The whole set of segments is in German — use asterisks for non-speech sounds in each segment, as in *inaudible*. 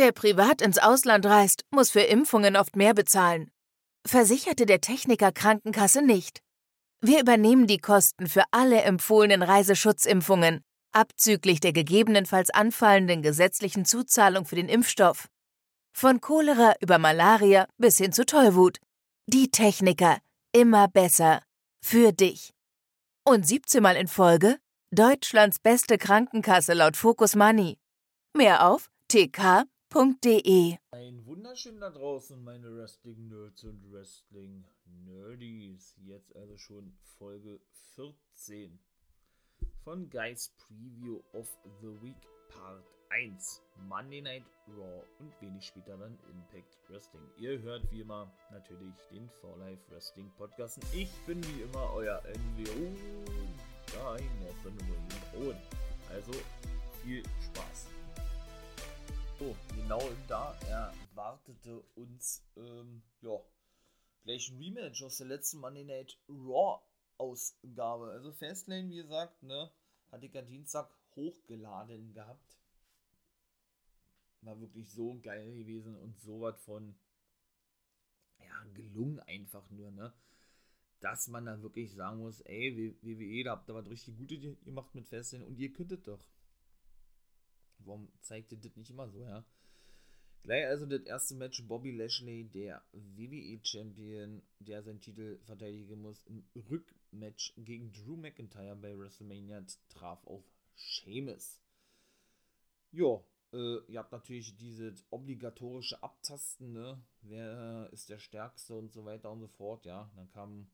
Wer privat ins Ausland reist, muss für Impfungen oft mehr bezahlen. Versicherte der Techniker Krankenkasse nicht. Wir übernehmen die Kosten für alle empfohlenen Reiseschutzimpfungen, abzüglich der gegebenenfalls anfallenden gesetzlichen Zuzahlung für den Impfstoff. Von Cholera über Malaria bis hin zu Tollwut. Die Techniker. Immer besser. Für dich. Und 17 Mal in Folge Deutschlands beste Krankenkasse laut Focus Money. Mehr auf tk.de. Ein wunderschön da draußen, meine Wrestling-Nerds und Wrestling-Nerdies. Jetzt also schon Folge 14 von Guys Preview of the Week Part 1. Monday Night Raw und wenig später dann Impact Wrestling. Ihr hört wie immer natürlich den For Life Wrestling Podcast. Ich bin wie immer euer NWO, dein Owen. Also viel Spaß. So, genau da erwartete uns, ähm, ja, gleich ein Rematch aus der letzten Monday Night Raw Ausgabe. Also Fastlane, wie gesagt, ne, hatte ich ja Dienstag hochgeladen gehabt. War wirklich so geil gewesen und so was von, ja, gelungen einfach nur, ne. Dass man da wirklich sagen muss, ey, WWE, da habt ihr was richtig Gutes gemacht mit Fastlane und ihr könntet doch. Warum zeigt ihr das nicht immer so, ja? Gleich also das erste Match Bobby Lashley, der WWE-Champion, der seinen Titel verteidigen muss, im Rückmatch gegen Drew McIntyre bei WrestleMania traf auf Sheamus. Jo, äh, ihr habt natürlich dieses obligatorische Abtasten, ne? Wer ist der Stärkste und so weiter und so fort, ja. Dann kam,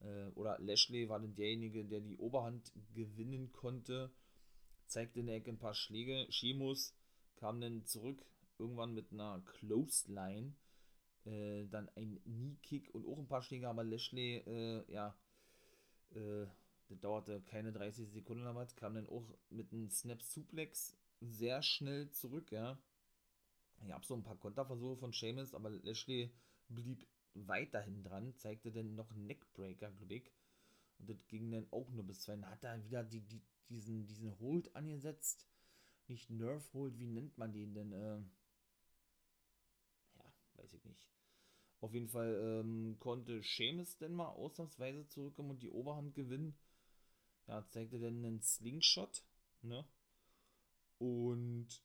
äh, oder Lashley war dann derjenige, der die Oberhand gewinnen konnte zeigte in der Ecke ein paar Schläge. Sheamus kam dann zurück, irgendwann mit einer Clothesline. Äh, dann ein Knee-Kick und auch ein paar Schläge, aber Lashley, äh, ja, äh, das dauerte keine 30 Sekunden oder was, kam dann auch mit einem Snap-Suplex sehr schnell zurück, ja. Ich habe so ein paar Konterversuche von Sheamus, aber Lashley blieb weiterhin dran, zeigte dann noch einen Neckbreaker, glaube ich. Und das ging dann auch nur bis zwei. Dann hat er wieder die, die, diesen, diesen Hold angesetzt. Nicht Nerf Hold, wie nennt man den denn? Äh, ja, weiß ich nicht. Auf jeden Fall ähm, konnte Seamus denn mal ausnahmsweise zurückkommen und die Oberhand gewinnen. Ja, zeigte dann einen Slingshot, ne? Und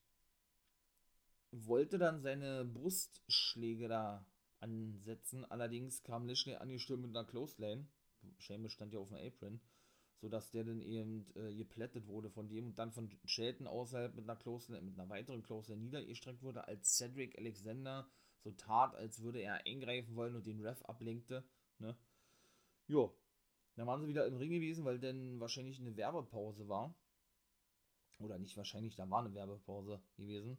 wollte dann seine Brustschläge da ansetzen. Allerdings kam Lashley angestürmt mit einer Close Lane. Seamus stand ja auf dem Apron sodass der dann eben äh, geplättet wurde von dem und dann von Shelton außerhalb mit einer Close, mit einer weiteren Close niedergestreckt wurde, als Cedric Alexander so tat, als würde er eingreifen wollen und den Ref ablenkte. Ne? Jo, dann waren sie wieder im Ring gewesen, weil dann wahrscheinlich eine Werbepause war. Oder nicht wahrscheinlich, da war eine Werbepause gewesen.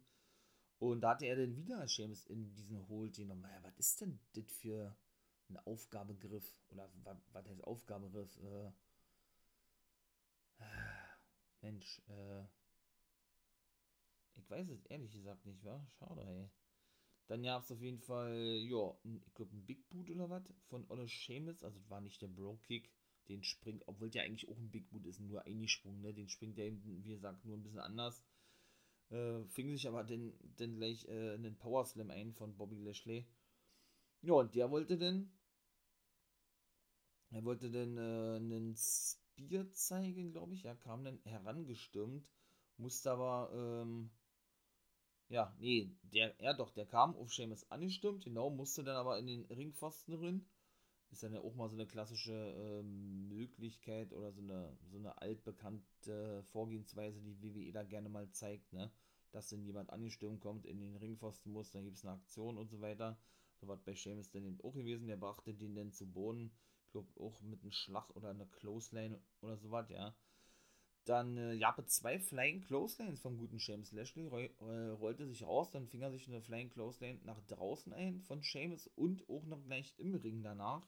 Und da hatte er dann wieder Seamus in diesen Hold genommen. Ja, was ist denn das für ein Aufgabegriff? Oder was, was heißt Aufgabegriff? Äh, Mensch, äh. Ich weiß es ehrlich gesagt nicht, wa? Schade, ey. Dann gab es auf jeden Fall, ja, ich glaube, ein Big Boot oder was von Olle Seamus. Also, das war nicht der Bro-Kick. Den springt, obwohl der eigentlich auch ein Big Boot ist, nur eingesprungen, ne? Den springt der eben, wie gesagt, nur ein bisschen anders. Äh, fing sich aber dann, dann gleich äh, einen Power Slam ein von Bobby Lashley. Ja, und der wollte dann. Er wollte dann äh, einen Zeigen, glaube ich. Er kam dann herangestürmt, musste aber, ähm, ja, nee, der, er doch, der kam auf Seamus angestürmt, genau, musste dann aber in den Ringpfosten drin. Ist dann ja auch mal so eine klassische ähm, Möglichkeit oder so eine, so eine altbekannte Vorgehensweise, die WWE da gerne mal zeigt, ne? Dass dann jemand angestürmt kommt, in den Ringpfosten muss, dann gibt es eine Aktion und so weiter. So was bei Seamus dann eben auch gewesen, der brachte den dann zu Boden glaube auch mit einem Schlag oder einer Close Lane oder sowas, ja. Dann äh, ja, zwei Flying Close Lanes vom guten James Lashley äh, rollte sich raus, dann fing er sich eine Flying Close Lane nach draußen ein von Seamus und auch noch gleich im Ring danach.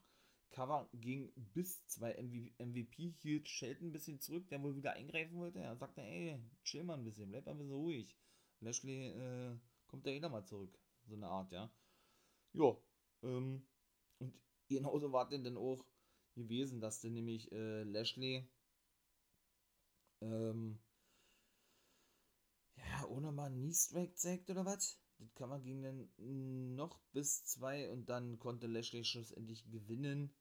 Cover ging bis zwei MVP hielt Shelton ein bisschen zurück, der wohl wieder eingreifen wollte. Er sagte, ey, chill mal ein bisschen, bleib mal ein bisschen ruhig. Lashley äh, kommt da eh mal zurück. So eine Art, ja. Jo, ähm, und genauso war denn dann auch gewesen, dass denn nämlich äh, Lashley ähm, ja, ohne mal einen Knee-Strike zeigt oder was? das kann man gegen den noch bis zwei und dann konnte Lashley schlussendlich gewinnen,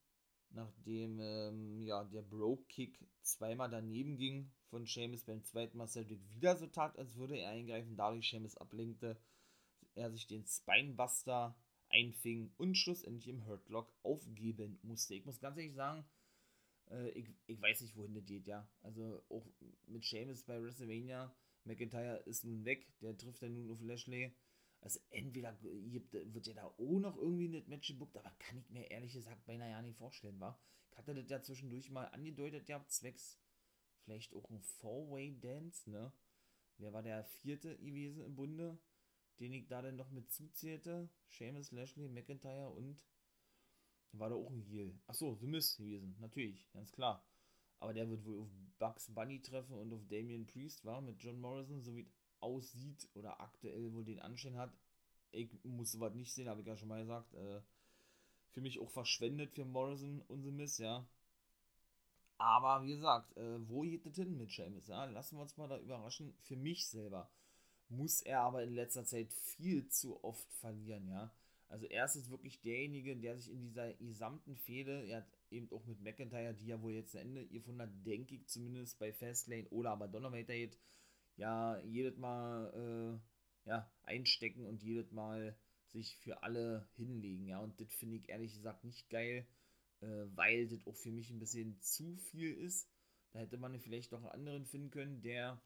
nachdem ähm, ja, der Bro-Kick zweimal daneben ging von Seamus beim zweiten Mal Cedric wieder so tat, als würde er eingreifen, dadurch Seamus ablenkte, er sich den Spinebuster einfing und schlussendlich im Hurtlock aufgeben musste. Ich muss ganz ehrlich sagen, äh, ich, ich weiß nicht, wohin das geht, ja. Also auch mit Seamus bei WrestleMania, McIntyre ist nun weg, der trifft dann nun auf Lashley. Also entweder wird ja da auch noch irgendwie ein Match gebuckt, aber kann ich mir ehrlich gesagt beinahe ja nicht vorstellen, war. Ich hatte das ja zwischendurch mal angedeutet, ja, zwecks vielleicht auch ein Four-Way-Dance, ne? Wer war der vierte gewesen im Bunde, den ich da dann noch mit zuzählte? Seamus, Lashley, McIntyre und war da auch ein Heal. Achso, The Miz gewesen, natürlich, ganz klar. Aber der wird wohl auf Bugs Bunny treffen und auf Damian Priest, war mit John Morrison, so wie aussieht oder aktuell wohl den Anschein hat. Ich muss sowas nicht sehen, habe ich ja schon mal gesagt. Äh, für mich auch verschwendet für Morrison und The Miz, ja. Aber wie gesagt, äh, wo geht das hin mit Seamus? Ja? Lassen wir uns mal da überraschen. Für mich selber muss er aber in letzter Zeit viel zu oft verlieren, ja. Also er ist wirklich derjenige, der sich in dieser gesamten Fehde, er hat eben auch mit McIntyre, die ja wohl jetzt ein Ende gefunden hat, denke ich zumindest bei Fastlane oder aber Donovator jetzt, ja, jedes Mal äh, ja, einstecken und jedes Mal sich für alle hinlegen, ja, und das finde ich ehrlich gesagt nicht geil, äh, weil das auch für mich ein bisschen zu viel ist. Da hätte man vielleicht noch einen anderen finden können, der,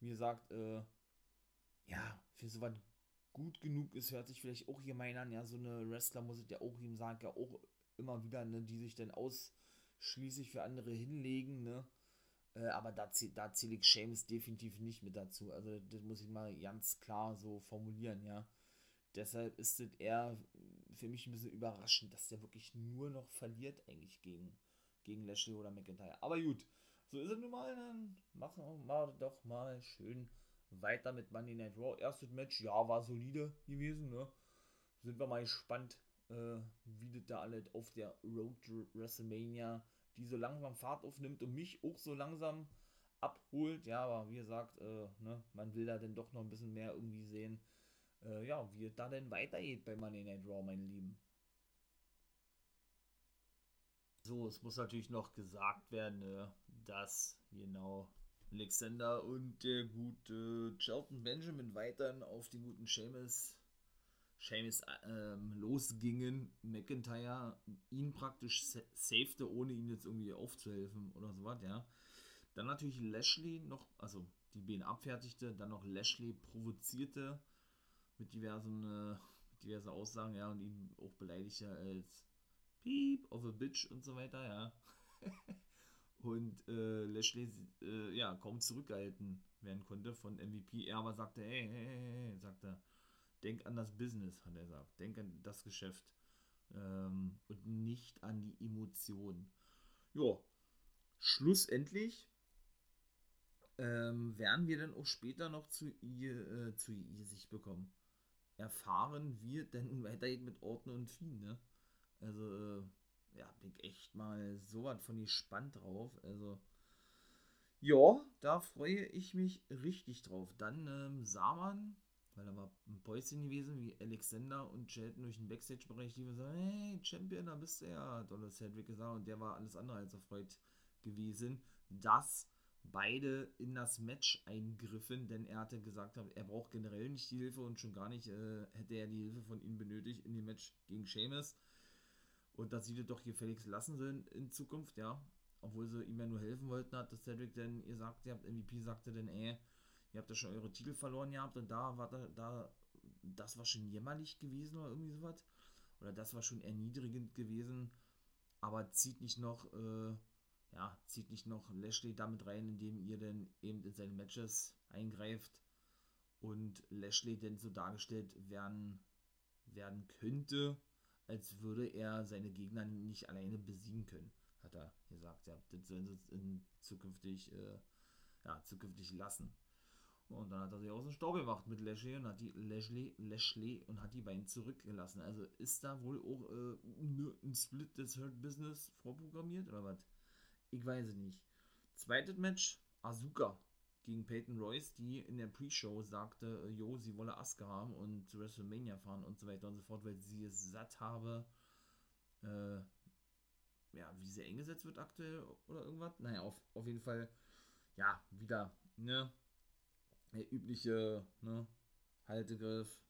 wie gesagt, äh, ja, für sowas gut genug ist, hört sich vielleicht auch gemein an, ja, so eine Wrestler muss ich ja auch ihm sagen, ja auch immer wieder, ne, die sich dann ausschließlich für andere hinlegen, ne, äh, aber da, da zähle ich James definitiv nicht mit dazu, also das muss ich mal ganz klar so formulieren, ja, deshalb ist es eher für mich ein bisschen überraschend, dass der wirklich nur noch verliert eigentlich gegen, gegen Lashley oder McIntyre, aber gut, so ist es nun mal, dann machen wir doch mal schön weiter mit Monday Night Raw. Erstes Match, ja, war solide gewesen, ne? Sind wir mal gespannt, äh, wie das da alles auf der Road to WrestleMania, die so langsam Fahrt aufnimmt und mich auch so langsam abholt. Ja, aber wie gesagt, äh, ne, man will da denn doch noch ein bisschen mehr irgendwie sehen. Äh, ja, wie es da denn weitergeht bei Monday Night Raw, meine Lieben. So, es muss natürlich noch gesagt werden, äh, dass genau Alexander und der gute Charlton Benjamin weiterhin auf den guten Seamus, Seamus ähm, losgingen. McIntyre ihn praktisch safete, ohne ihn jetzt irgendwie aufzuhelfen oder sowas, ja. Dann natürlich Lashley noch, also die Beine abfertigte, dann noch Lashley provozierte mit diversen, äh, diversen Aussagen, ja, und ihn auch beleidigte als Piep of a Bitch und so weiter, ja. *laughs* und äh, Lashley äh, ja kaum zurückgehalten werden konnte von MVP. Er aber sagte, hey, hey, hey, hey, sagt er, denk an das Business, hat er gesagt, denk an das Geschäft ähm, und nicht an die Emotionen. Ja, schlussendlich ähm, werden wir dann auch später noch zu ihr, äh, zu ihr sich bekommen. Erfahren wir denn *laughs* weitergeht mit Orten und Fien, ne? Also, äh, ja, bin ich echt mal so was von gespannt drauf. Also, ja, da freue ich mich richtig drauf. Dann ähm, sah man, weil da war ein Päuschen gewesen, wie Alexander und Shelton durch den Backstage-Bereich die sagen, hey, Champion, da bist du ja, Dollar Cedric gesagt, und der war alles andere als erfreut gewesen, dass beide in das Match eingriffen, denn er hatte gesagt, er braucht generell nicht die Hilfe und schon gar nicht äh, hätte er die Hilfe von ihnen benötigt in dem Match gegen Sheamus und dass sie das doch gefälligst lassen sollen in Zukunft, ja. Obwohl sie ihm ja nur helfen wollten, hat das Cedric denn ihr sagt, ihr habt MVP sagte denn, ey, ihr habt ja schon eure Titel verloren gehabt und da war da, da das war schon jämmerlich gewesen oder irgendwie sowas. Oder das war schon erniedrigend gewesen. Aber zieht nicht noch, äh, ja, zieht nicht noch Lashley damit rein, indem ihr denn eben in seine Matches eingreift und Lashley denn so dargestellt werden, werden könnte, als würde er seine Gegner nicht alleine besiegen können, hat er gesagt. Ja, das sollen sie in zukünftig, äh, ja, zukünftig lassen. Und dann hat er sich aus dem Staub gemacht mit Lashley und hat die Lashley, Lashley und hat die beiden zurückgelassen. Also ist da wohl auch äh, ein Split des Hurt Business vorprogrammiert oder was? Ich weiß es nicht. Zweites Match, Asuka gegen Peyton Royce, die in der Pre-Show sagte, äh, jo, sie wolle Asuka haben und zu WrestleMania fahren und so weiter und so fort, weil sie es satt habe, äh, ja, wie sie eingesetzt wird aktuell oder irgendwas. Naja, auf, auf jeden Fall, ja, wieder, ne, der übliche, ne, Haltegriff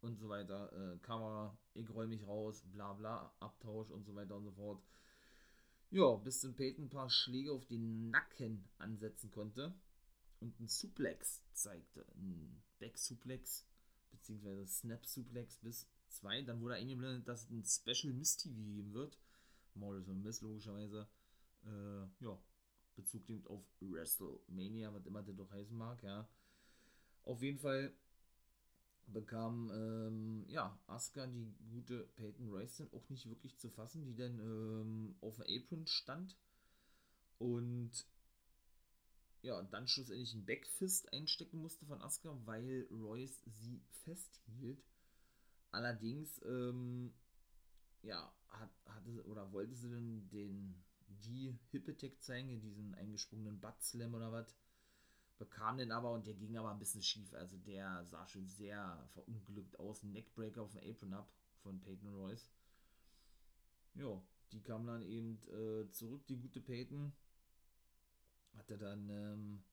und so weiter, äh, Kamera, ich roll mich raus, bla bla, Abtausch und so weiter und so fort. Ja, bis zum Peyton ein paar Schläge auf den Nacken ansetzen konnte und einen Suplex zeigte. Ein Back-Suplex, beziehungsweise Snap-Suplex bis zwei. Dann wurde eingeblendet, dass es ein Special Miss TV geben wird. Morrison Miss logischerweise. Äh, ja, Bezug nimmt auf WrestleMania, was immer der doch heißen mag, ja. Auf jeden Fall bekam ähm, ja Asuka die gute Peyton Royce dann auch nicht wirklich zu fassen, die dann ähm, auf dem Apron stand und ja, dann schlussendlich einen Backfist einstecken musste von Asuka, weil Royce sie festhielt. Allerdings, ähm, ja, hat, hatte oder wollte sie denn den die Hip zeigen, diesen eingesprungenen Butt Slam oder was bekam den aber und der ging aber ein bisschen schief. Also der sah schon sehr verunglückt aus. Neckbreaker auf dem Apron ab von Peyton Royce. Ja, die kam dann eben äh, zurück, die gute Peyton. Hatte dann, ähm,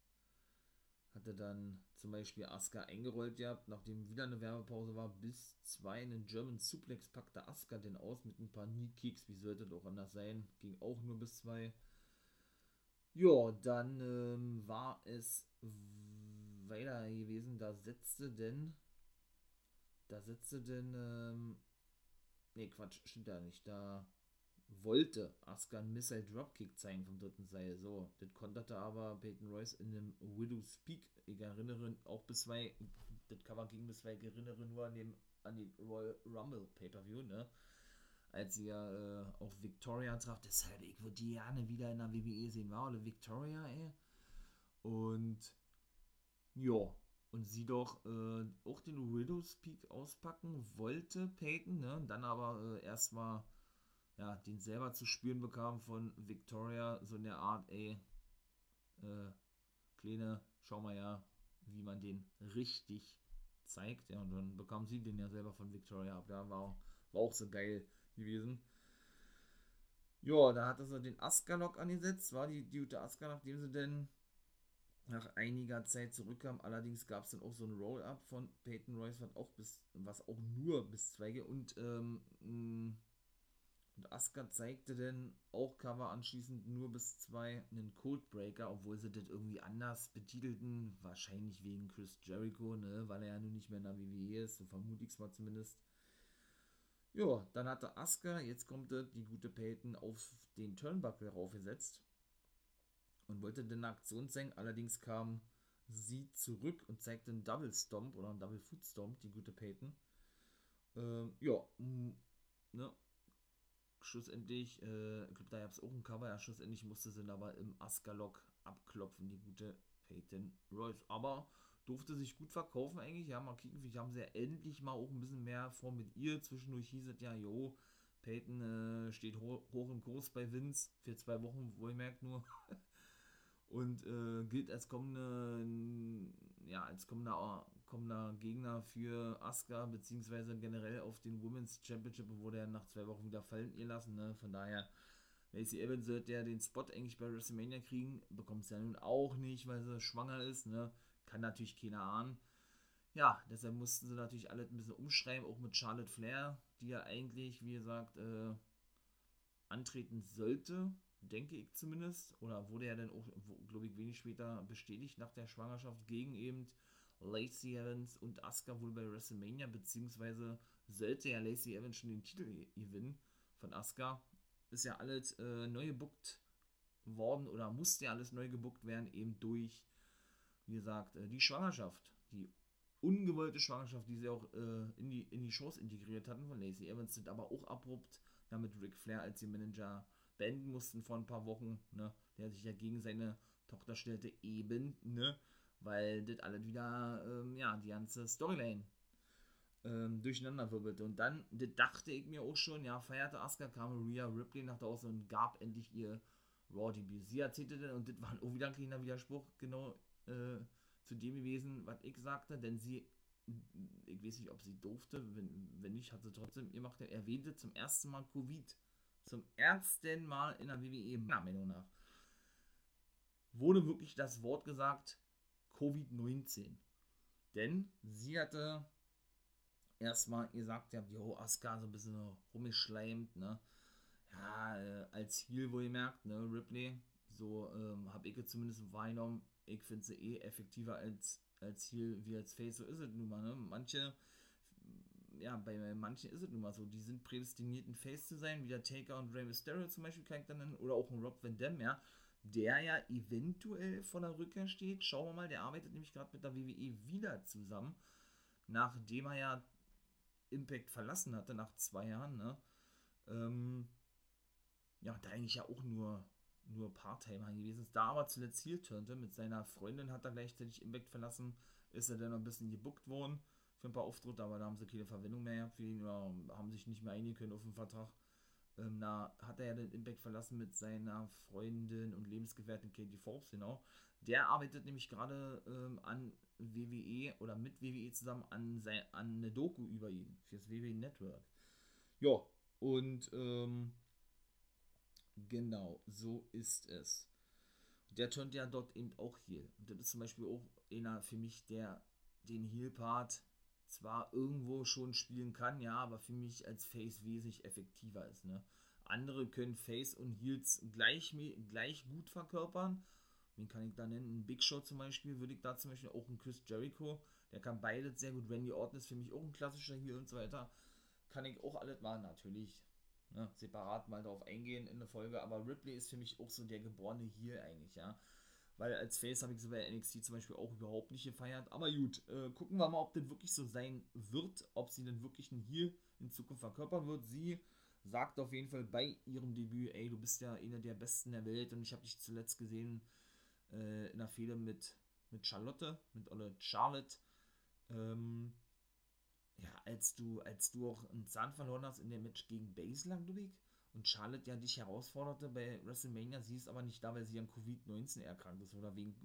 hatte dann zum Beispiel Asuka eingerollt gehabt, nachdem wieder eine Werbepause war, bis zwei einen German Suplex packte Asuka den aus mit ein paar Knee Kicks. Wie sollte auch anders sein? Ging auch nur bis zwei. Ja, dann ähm, war es weiter gewesen. Da setzte denn. Da setzte denn. Ähm, ne, Quatsch, stimmt ja nicht. Da wollte Asuka einen Missile Dropkick zeigen vom dritten Seil. So, das konterte aber Peyton Royce in einem Widow's Peak. Ich erinnere auch bis zwei. Das Cover ging bis zwei. Ich erinnere nur an, dem, an die Royal Rumble Pay-Per-View, ne? Als sie ja äh, auf Victoria traf. Deshalb, ich würde die gerne wieder in der WWE sehen, war oder Victoria, ey. Und ja, und sie doch äh, auch den Widow's Peak auspacken wollte, Peyton, ne? Und dann aber äh, erstmal ja, den selber zu spüren bekam von Victoria, so in der Art, ey, äh, Kleine, schau mal ja, wie man den richtig zeigt. Ja, und dann bekam sie den ja selber von Victoria ab. Da war, war auch so geil gewesen. Ja, da hatte sie den Askalok angesetzt, war die, gute Aska, nachdem sie denn nach einiger Zeit zurückkam. Allerdings gab es dann auch so ein Roll-Up von Peyton Royce, was auch bis, was auch nur bis Zweige und ähm, mm, und Asuka zeigte dann auch Cover anschließend nur bis zwei einen Codebreaker, obwohl sie das irgendwie anders betitelten. Wahrscheinlich wegen Chris Jericho, ne? Weil er ja nun nicht mehr in der WWE ist, so vermute ich es mal zumindest. Ja, dann hatte Asuka, jetzt kommt die gute Peyton, auf den Turnbuckle raufgesetzt und wollte den Aktion zeigen. Allerdings kam sie zurück und zeigte einen Double Stomp oder einen Double Foot Stomp, die gute Peyton. Ähm, ja, ne? Schlussendlich, äh, ich glaube, da gab es auch ein Cover. Ja, schlussendlich musste sie aber im Askalok abklopfen, die gute Peyton Royce. Aber durfte sich gut verkaufen eigentlich. Ja, mal kicken, vielleicht haben sie ja endlich mal auch ein bisschen mehr vor mit ihr. Zwischendurch hieß es ja, jo, Peyton äh, steht ho hoch im Kurs bei Vince für zwei Wochen, wohlmerkt nur. *laughs* Und äh, gilt als kommende, ja, als kommender, kommender Gegner für Asuka, beziehungsweise generell auf den Women's Championship wurde er nach zwei Wochen wieder fallen gelassen. Ne? Von daher, Lacey Evans wird ja den Spot eigentlich bei WrestleMania kriegen, bekommt es ja nun auch nicht, weil sie schwanger ist. Ne? Kann natürlich keiner ahnen. Ja, deshalb mussten sie natürlich alle ein bisschen umschreiben, auch mit Charlotte Flair, die ja eigentlich, wie gesagt, äh, antreten sollte, denke ich zumindest. Oder wurde ja dann auch, glaube ich, wenig später bestätigt nach der Schwangerschaft gegen eben Lacey Evans und Asuka wohl bei WrestleMania, beziehungsweise sollte ja Lacey Evans schon den Titel gewinnen von Asuka. Ist ja alles äh, neu gebuckt worden oder musste ja alles neu gebuckt werden, eben durch wie gesagt, äh, die Schwangerschaft, die ungewollte Schwangerschaft, die sie auch äh, in, die, in die Shows integriert hatten von Lacey Evans, sind aber auch abrupt ja, mit Ric Flair als die Manager beenden mussten vor ein paar Wochen, ne, der sich ja gegen seine Tochter stellte, eben, ne, weil das alles wieder, ähm, ja, die ganze Storyline ähm, durcheinander wirbelte. Und dann, das dachte ich mir auch schon, ja, feierte Asuka, kam Rhea Ripley nach draußen und gab endlich ihr Raw-Debüt. Sie erzählte dann, und das war auch wieder ein kleiner Widerspruch, genau äh, zu dem gewesen, was ich sagte, denn sie, ich weiß nicht, ob sie durfte, wenn, wenn nicht, hat sie trotzdem gemacht, er erwähnte zum ersten Mal Covid. Zum ersten Mal in der WWE, meiner Meinung nach, wurde wirklich das Wort gesagt, Covid-19. Denn sie hatte erstmal gesagt, ja, jo, Asuka so ein bisschen rumgeschleimt, ne? Ja, äh, als Heal wohlgemerkt, ne, Ripley. So ähm, habe ich es zumindest wahrgenommen. Ich finde sie eh effektiver als, als Heal wie als Face. So ist es nun mal, ne? Manche, ja, bei manchen ist es nun mal so, die sind prädestiniert, ein Face zu sein, wie der Taker und Rey Mysterio zum Beispiel, kann ich dann nennen, oder auch ein Rob Van Dam, ja der ja eventuell vor der Rückkehr steht. Schauen wir mal, der arbeitet nämlich gerade mit der WWE wieder zusammen, nachdem er ja Impact verlassen hatte nach zwei Jahren. Ne? Ähm, ja, da eigentlich ja auch nur, nur Part-Timer gewesen ist, da aber zuletzt Heel turnte. Mit seiner Freundin hat er gleichzeitig Impact verlassen, ist er dann noch ein bisschen gebuckt worden für ein paar Auftritte, aber da haben sie keine Verwendung mehr für ihn oder haben sich nicht mehr einigen können auf den Vertrag. Ähm, da hat er ja den Impact verlassen mit seiner Freundin und Lebensgefährtin Katie Forbes, genau. Der arbeitet nämlich gerade ähm, an WWE oder mit WWE zusammen an, sein, an eine Doku über ihn fürs WWE Network. Ja, und ähm, genau, so ist es. Der turnt ja dort eben auch Heal. Und das ist zum Beispiel auch einer für mich, der den Heal-Part zwar irgendwo schon spielen kann, ja, aber für mich als Face wesentlich effektiver ist. Ne? Andere können Face und Heels gleich, gleich gut verkörpern. Wen kann ich da nennen? Ein Big Show zum Beispiel, würde ich da zum Beispiel auch ein Chris Jericho, der kann beides sehr gut. Randy Orton ist für mich auch ein klassischer Heel und so weiter. Kann ich auch alles mal natürlich ne, separat mal darauf eingehen in der Folge, aber Ripley ist für mich auch so der geborene Heel eigentlich, ja weil als Face habe ich sie bei NXT zum Beispiel auch überhaupt nicht gefeiert. Aber gut, äh, gucken wir mal, ob das wirklich so sein wird, ob sie denn wirklich einen Heal in Zukunft verkörpern wird. Sie sagt auf jeden Fall bei ihrem Debüt, ey, du bist ja einer der Besten der Welt und ich habe dich zuletzt gesehen äh, in einer Fehde mit, mit Charlotte, mit Olle Charlotte. Ähm, ja, als du, als du auch einen Zahn verloren hast in dem Match gegen Baszler, Ludwig, und Charlotte ja dich herausforderte bei WrestleMania, sie ist aber nicht da, weil sie an Covid-19 erkrankt ist oder wegen,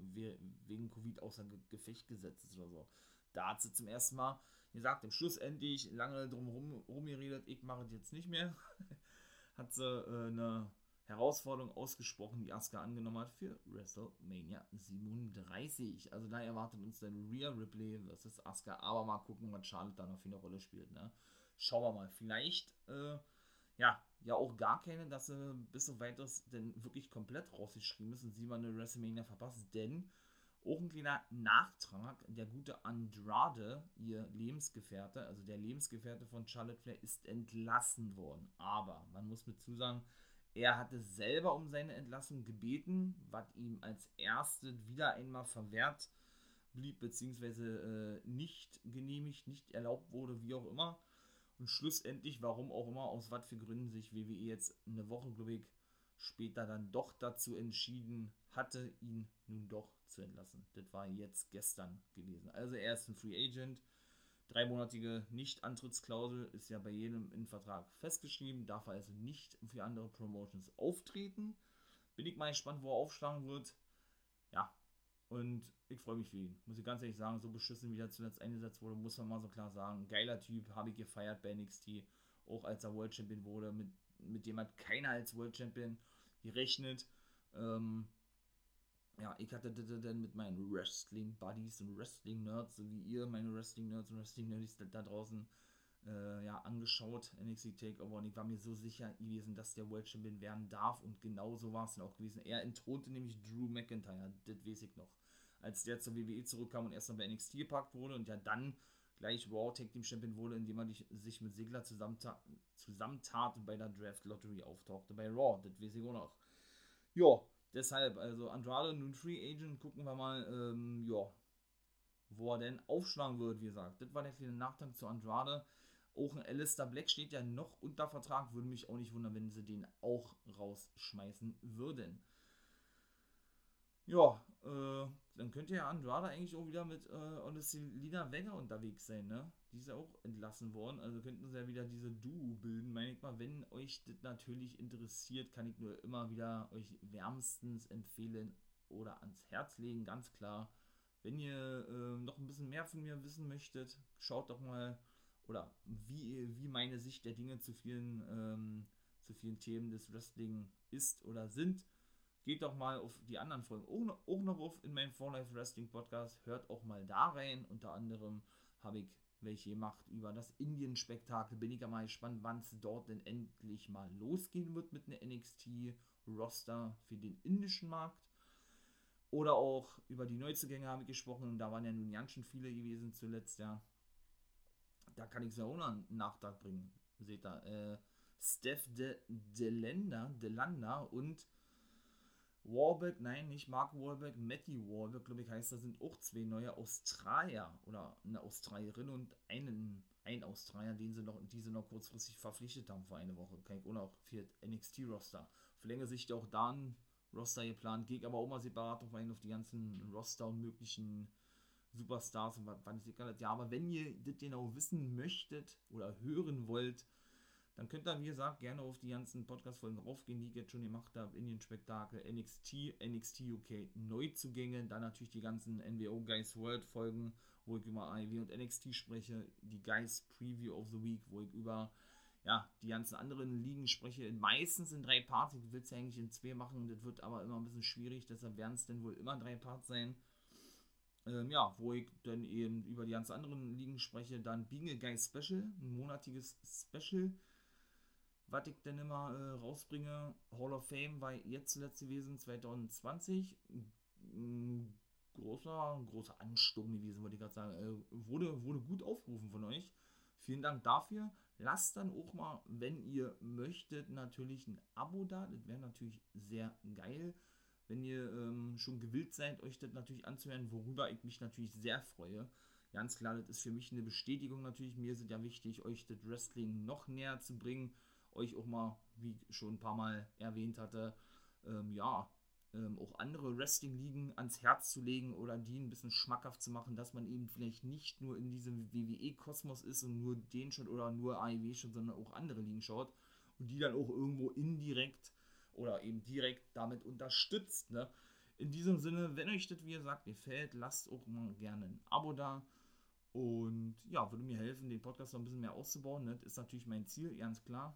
wegen Covid außer Gefecht gesetzt ist oder so. Da hat sie zum ersten Mal gesagt, im Schluss endlich lange drum rum, rumgeredet, ich mache es jetzt nicht mehr. *laughs* hat sie äh, eine Herausforderung ausgesprochen, die Asuka angenommen hat für WrestleMania 37. Also da erwartet uns dann Rhea Ripley versus Asuka, aber mal gucken, was Charlotte da noch für eine Rolle spielt. Ne? Schauen wir mal. Vielleicht äh, ja, ja auch gar keine, dass sie bis so weit das denn wirklich komplett rausgeschrieben ist und sie mal eine WrestleMania verpasst, denn auch ein kleiner Nachtrag, der gute Andrade, ihr Lebensgefährte, also der Lebensgefährte von Charlotte Flair, ist entlassen worden. Aber man muss mit zusagen, er hatte selber um seine Entlassung gebeten, was ihm als erstes wieder einmal verwehrt blieb, beziehungsweise äh, nicht genehmigt, nicht erlaubt wurde, wie auch immer. Und schlussendlich, warum auch immer, aus was für Gründen sich WWE jetzt eine Woche, glaube ich, später dann doch dazu entschieden hatte, ihn nun doch zu entlassen. Das war jetzt gestern gewesen. Also er ist ein Free Agent. Dreimonatige Nicht-Antrittsklausel ist ja bei jedem im Vertrag festgeschrieben, darf also nicht für andere Promotions auftreten. Bin ich mal gespannt, wo er aufschlagen wird. Ja, und ich freue mich für ihn. Muss ich ganz ehrlich sagen, so beschissen wie er zuletzt eingesetzt wurde, muss man mal so klar sagen. Geiler Typ, habe ich gefeiert bei NXT. Auch als er World Champion wurde. Mit, mit dem hat keiner als World Champion gerechnet. Ähm, ja, ich hatte dann mit meinen Wrestling-Buddies und Wrestling-Nerds, so wie ihr, meine Wrestling-Nerds und Wrestling-Nerds da draußen, äh, ja, angeschaut, NXT Takeover. Und ich war mir so sicher gewesen, dass der World Champion werden darf. Und genau so war es dann auch gewesen. Er entthronte nämlich Drew McIntyre, das weiß ich noch. Als der zur WWE zurückkam und erst mal bei NXT gepackt wurde und ja dann gleich Raw Tag Team Champion wurde, indem er sich mit Sigler zusammentat, zusammentat und bei der Draft Lottery auftauchte bei Raw. Das weiß ich auch noch. Ja, deshalb, also Andrade nun Free Agent, gucken wir mal, ähm, ja, wo er denn aufschlagen wird, wie gesagt. Das war der kleine Nachtrag zu Andrade. Auch ein Alistair Black steht ja noch unter Vertrag. Würde mich auch nicht wundern, wenn sie den auch rausschmeißen würden. Ja, äh, dann könnte ja Andrade eigentlich auch wieder mit äh, Lina Vega unterwegs sein, ne? Die ist ja auch entlassen worden. Also könnten sie ja wieder diese Duo bilden, meine ich mal. Wenn euch das natürlich interessiert, kann ich nur immer wieder euch wärmstens empfehlen oder ans Herz legen, ganz klar. wenn ihr äh, noch ein bisschen mehr von mir wissen möchtet, schaut doch mal, oder wie, wie meine Sicht der Dinge zu vielen, ähm, zu vielen Themen des Wrestling ist oder sind. Geht doch mal auf die anderen Folgen auch noch, auch noch auf in meinem For Life Wrestling Podcast. Hört auch mal da rein. Unter anderem habe ich welche gemacht über das Indien-Spektakel. Bin ich ja mal gespannt, wann es dort denn endlich mal losgehen wird mit einer NXT-Roster für den indischen Markt. Oder auch über die Neuzugänge habe ich gesprochen. Da waren ja nun ganz schön viele gewesen zuletzt, ja. Da kann ich es ja auch noch einen Nachtrag bringen. Seht ihr, äh, Steph De, Delenda, Delanda und Warbeck, nein, nicht Mark Warbeck, Matthew Warbeck, glaube ich, heißt, da sind auch zwei neue Australier oder eine Australierin und einen, ein Australier, den sie noch, die sie noch kurzfristig verpflichtet haben vor einer Woche. Kann ich auch für NXT-Roster. Auf längere Sicht auch da ein Roster geplant, gehe aber auch mal separat auf ein auf die ganzen Roster und möglichen Superstars und wann ist egal. Ja, aber wenn ihr das genau wissen möchtet oder hören wollt, dann könnt ihr, wie gesagt, gerne auf die ganzen Podcast-Folgen raufgehen, die ich jetzt schon gemacht habe. Indien-Spektakel, NXT, NXT UK Neuzugänge, dann natürlich die ganzen NWO Guys World-Folgen, wo ich über IW und NXT spreche, die Guys Preview of the Week, wo ich über ja, die ganzen anderen Ligen spreche. Meistens in drei Parts, ich will es ja eigentlich in zwei machen, das wird aber immer ein bisschen schwierig, deshalb werden es dann wohl immer drei Parts sein. Ähm, ja, wo ich dann eben über die ganzen anderen Ligen spreche, dann Being a Guy Special, ein monatiges Special was ich denn immer äh, rausbringe. Hall of Fame war jetzt zuletzt gewesen, 2020. Ein großer, großer Ansturm gewesen, wollte ich gerade sagen. Äh, wurde, wurde gut aufgerufen von euch. Vielen Dank dafür. Lasst dann auch mal, wenn ihr möchtet, natürlich ein Abo da. Das wäre natürlich sehr geil. Wenn ihr ähm, schon gewillt seid, euch das natürlich anzuhören, worüber ich mich natürlich sehr freue. Ganz klar, das ist für mich eine Bestätigung natürlich. Mir ist ja wichtig, euch das Wrestling noch näher zu bringen euch auch mal, wie schon ein paar Mal erwähnt hatte, ähm, ja, ähm, auch andere Wrestling-Ligen ans Herz zu legen oder die ein bisschen schmackhaft zu machen, dass man eben vielleicht nicht nur in diesem WWE-Kosmos ist und nur den schon oder nur AEW schon, sondern auch andere Ligen schaut und die dann auch irgendwo indirekt oder eben direkt damit unterstützt. Ne? In diesem Sinne, wenn euch das, wie gesagt, gefällt, lasst auch mal gerne ein Abo da. Und ja, würde mir helfen, den Podcast noch ein bisschen mehr auszubauen. Ne? Das ist natürlich mein Ziel, ganz klar.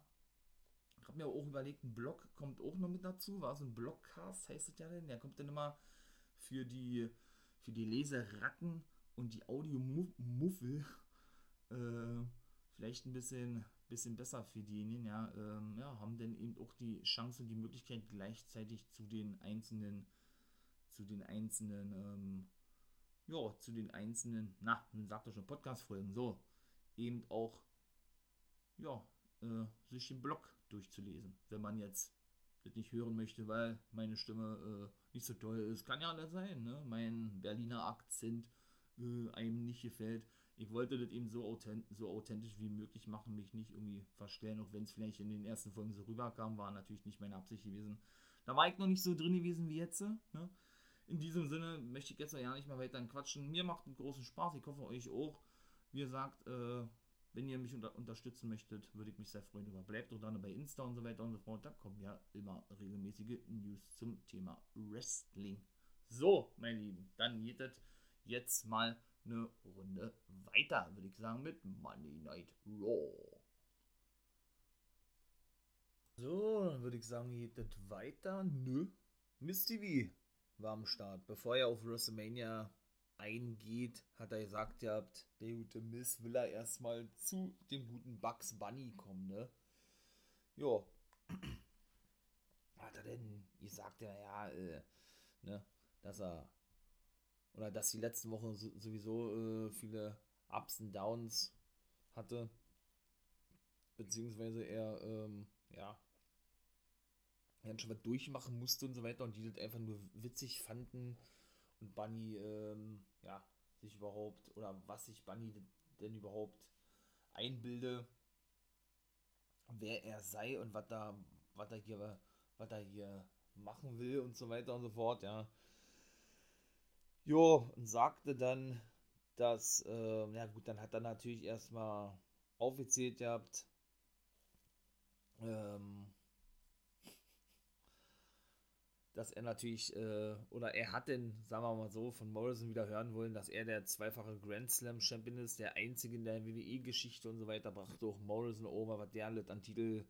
Habe mir auch überlegt, ein Blog kommt auch noch mit dazu. War so ein Blogcast, heißt es ja denn? Der kommt dann immer für die, für die Leseratten und die Audiomuffel. Äh, vielleicht ein bisschen, bisschen besser für diejenigen, ja, ähm, ja, haben dann eben auch die Chance und die Möglichkeit, gleichzeitig zu den einzelnen, zu den einzelnen, ähm, ja, zu den einzelnen, na, man sagt doch schon Podcast-Folgen, so, eben auch, ja, äh, sich den Blog durchzulesen, wenn man jetzt das nicht hören möchte, weil meine Stimme äh, nicht so toll ist. Kann ja alles sein, ne? Mein Berliner Akzent äh, einem nicht gefällt. Ich wollte das eben so, authent so authentisch wie möglich machen, mich nicht irgendwie verstellen, auch wenn es vielleicht in den ersten Folgen so rüberkam, war natürlich nicht meine Absicht gewesen. Da war ich noch nicht so drin gewesen wie jetzt. Ne? In diesem Sinne möchte ich jetzt ja nicht mal weiter quatschen. Mir macht einen großen Spaß, ich hoffe euch auch. Wie gesagt, äh, wenn ihr mich unter unterstützen möchtet, würde ich mich sehr freuen über. Bleibt doch dann bei Insta und so weiter und so fort. Da kommen ja immer regelmäßige News zum Thema Wrestling. So, meine Lieben, dann geht es jetzt mal eine Runde weiter, würde ich sagen, mit Monday Night Raw. So, dann würde ich sagen, geht es weiter. Nö. Miss TV war am Start. Bevor er auf WrestleMania eingeht, hat er gesagt, ihr habt, der gute Miss will er erstmal zu dem guten Bugs Bunny kommen, ne? Jo. Hat er denn gesagt, ja, ja, äh, ne, dass er, oder dass die letzte Woche sowieso äh, viele Ups und Downs hatte, beziehungsweise er, ähm, ja, er schon was durchmachen musste und so weiter und die das einfach nur witzig fanden und Bunny, ähm, ja, sich überhaupt, oder was sich Bunny denn überhaupt einbilde, wer er sei und was da, was er hier, was er hier machen will und so weiter und so fort, ja. Jo, und sagte dann, dass, äh, ja gut, dann hat er natürlich erstmal aufgezählt gehabt, ähm, dass er natürlich, äh, oder er hat denn, sagen wir mal so, von Morrison wieder hören wollen, dass er der zweifache Grand Slam Champion ist, der einzige in der WWE-Geschichte und so weiter, brachte auch Morrison over, was der an Titel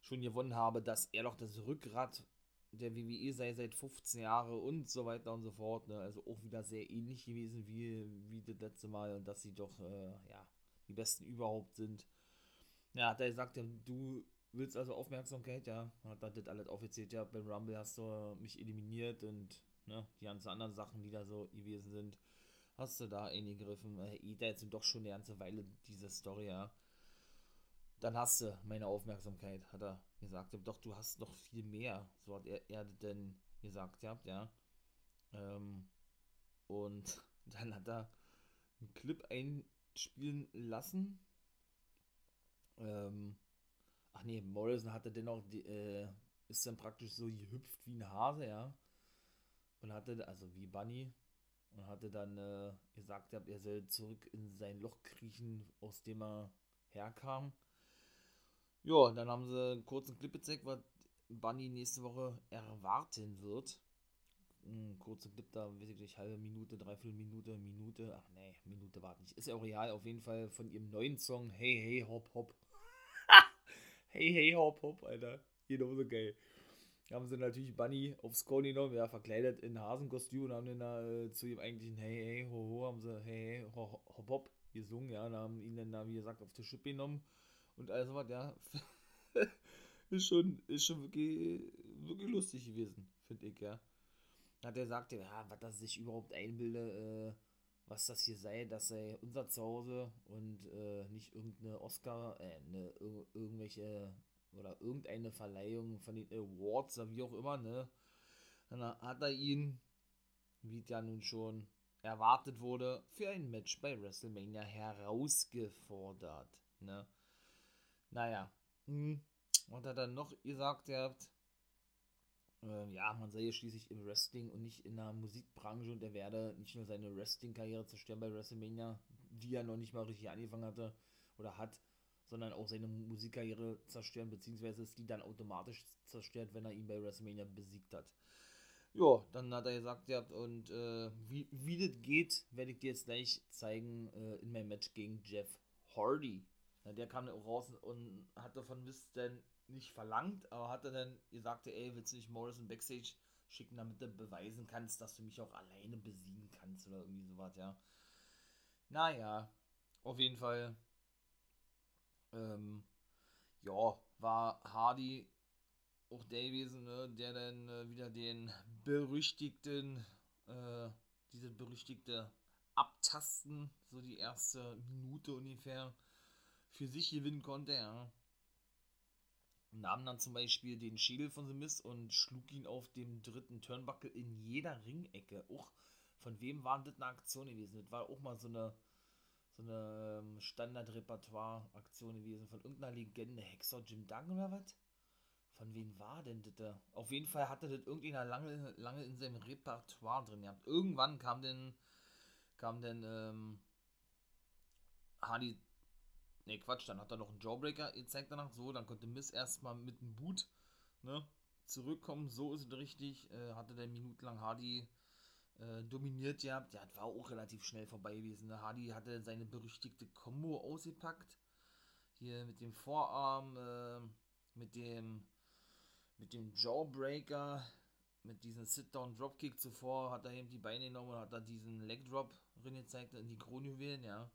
schon gewonnen habe, dass er doch das Rückgrat der WWE sei seit 15 Jahren und so weiter und so fort. Ne? Also auch wieder sehr ähnlich gewesen wie, wie das letzte Mal und dass sie doch, äh, ja, die Besten überhaupt sind. Ja, hat er gesagt, du willst also Aufmerksamkeit, ja, hat das alles aufgezählt, ja, beim Rumble hast du mich eliminiert und ne, die ganzen anderen Sachen, die da so gewesen sind, hast du da eingegriffen. Äh, da jetzt doch schon eine ganze Weile diese Story, ja. Dann hast du meine Aufmerksamkeit, hat er gesagt. Doch, du hast noch viel mehr, so hat er, er denn gesagt, ja, ja. Ähm, und *laughs* dann hat er einen Clip einspielen lassen. Ähm, ach nee, Morrison hatte dennoch, die, äh, ist dann praktisch so gehüpft wie ein Hase, ja. Und hatte, also wie Bunny, und hatte dann äh, gesagt, er soll zurück in sein Loch kriechen, aus dem er herkam. Ja, dann haben sie einen kurzen Clip gezeigt, was Bunny nächste Woche erwarten wird. Ein kurzer Clip da, weiß ich nicht, halbe Minute, dreiviertel Minute, Minute. Ach nee, Minute war nicht. Ist ja auch real, auf jeden Fall von ihrem neuen Song Hey Hey Hop Hop. Hey, hey, hopp, hopp, Alter. Genauso geil. Haben sie natürlich Bunny aufs Korn genommen, ja, verkleidet in Hasenkostüm und haben dann da äh, zu ihm eigentlich ein Hey, hey, ho, ho, haben sie Hey, hey, ho, hopp, hopp gesungen, ja, und haben ihn dann da, wie gesagt, auf die Schippe genommen und all sowas, ja. *laughs* ist schon, ist schon wirklich, wirklich lustig gewesen, finde ich, ja. Hat er gesagt, ja, was er sich überhaupt einbildet, äh, was das hier sei, das sei unser Zuhause und äh, nicht irgendeine Oscar, äh, ne, ir irgendwelche oder irgendeine Verleihung von den Awards oder wie auch immer, ne? Dann hat er ihn, wie es ja nun schon erwartet wurde, für ein Match bei WrestleMania herausgefordert, ne? Naja, hm. und hat dann noch gesagt, ihr habt, äh, ja, man sei ja schließlich im Wrestling und nicht in der Musikbranche und er werde nicht nur seine Wrestling-Karriere zerstören bei WrestleMania, die er noch nicht mal richtig angefangen hatte oder hat, sondern auch seine Musikkarriere zerstören, beziehungsweise ist die dann automatisch zerstört, wenn er ihn bei WrestleMania besiegt hat. Ja, dann hat er gesagt, ja, und äh, wie, wie das geht, werde ich dir jetzt gleich zeigen äh, in meinem Match gegen Jeff Hardy. Ja, der kam raus und hatte von Mist dann nicht verlangt, aber hat er dann gesagt, ey, willst du nicht Morrison Backstage schicken, damit du beweisen kannst, dass du mich auch alleine besiegen kannst oder irgendwie sowas, ja. Naja, auf jeden Fall, ähm, ja, war Hardy auch der gewesen, ne, der dann äh, wieder den berüchtigten, äh, diese berüchtigte Abtasten, so die erste Minute ungefähr, für sich gewinnen konnte, ja nahm dann zum Beispiel den Schädel von The Mist und schlug ihn auf dem dritten Turnbuckle in jeder Ringecke. Auch von wem war das eine Aktion gewesen? Das war auch mal so eine, so eine ähm, Standard-Repertoire-Aktion gewesen von irgendeiner Legende. Hexer Jim Duggan oder was? Von wem war denn das da? Auf jeden Fall hatte das irgendeiner lange, lange in seinem Repertoire drin gehabt. Irgendwann kam denn, kam denn, ähm, Hardy Ne, Quatsch, dann hat er noch einen Jawbreaker gezeigt danach. So, dann konnte Miss erstmal mit dem Boot ne, zurückkommen. So ist es richtig. Äh, hatte der minutenlang Hardy äh, dominiert gehabt. Ja, war auch relativ schnell vorbei gewesen. Ne? Hardy hatte seine berüchtigte Combo ausgepackt. Hier mit dem Vorarm, äh, mit dem mit dem Jawbreaker, mit diesem Sit-Down-Dropkick zuvor hat er eben die Beine genommen und hat da diesen Leg-Drop drin gezeigt in die Kronjuwelen, ja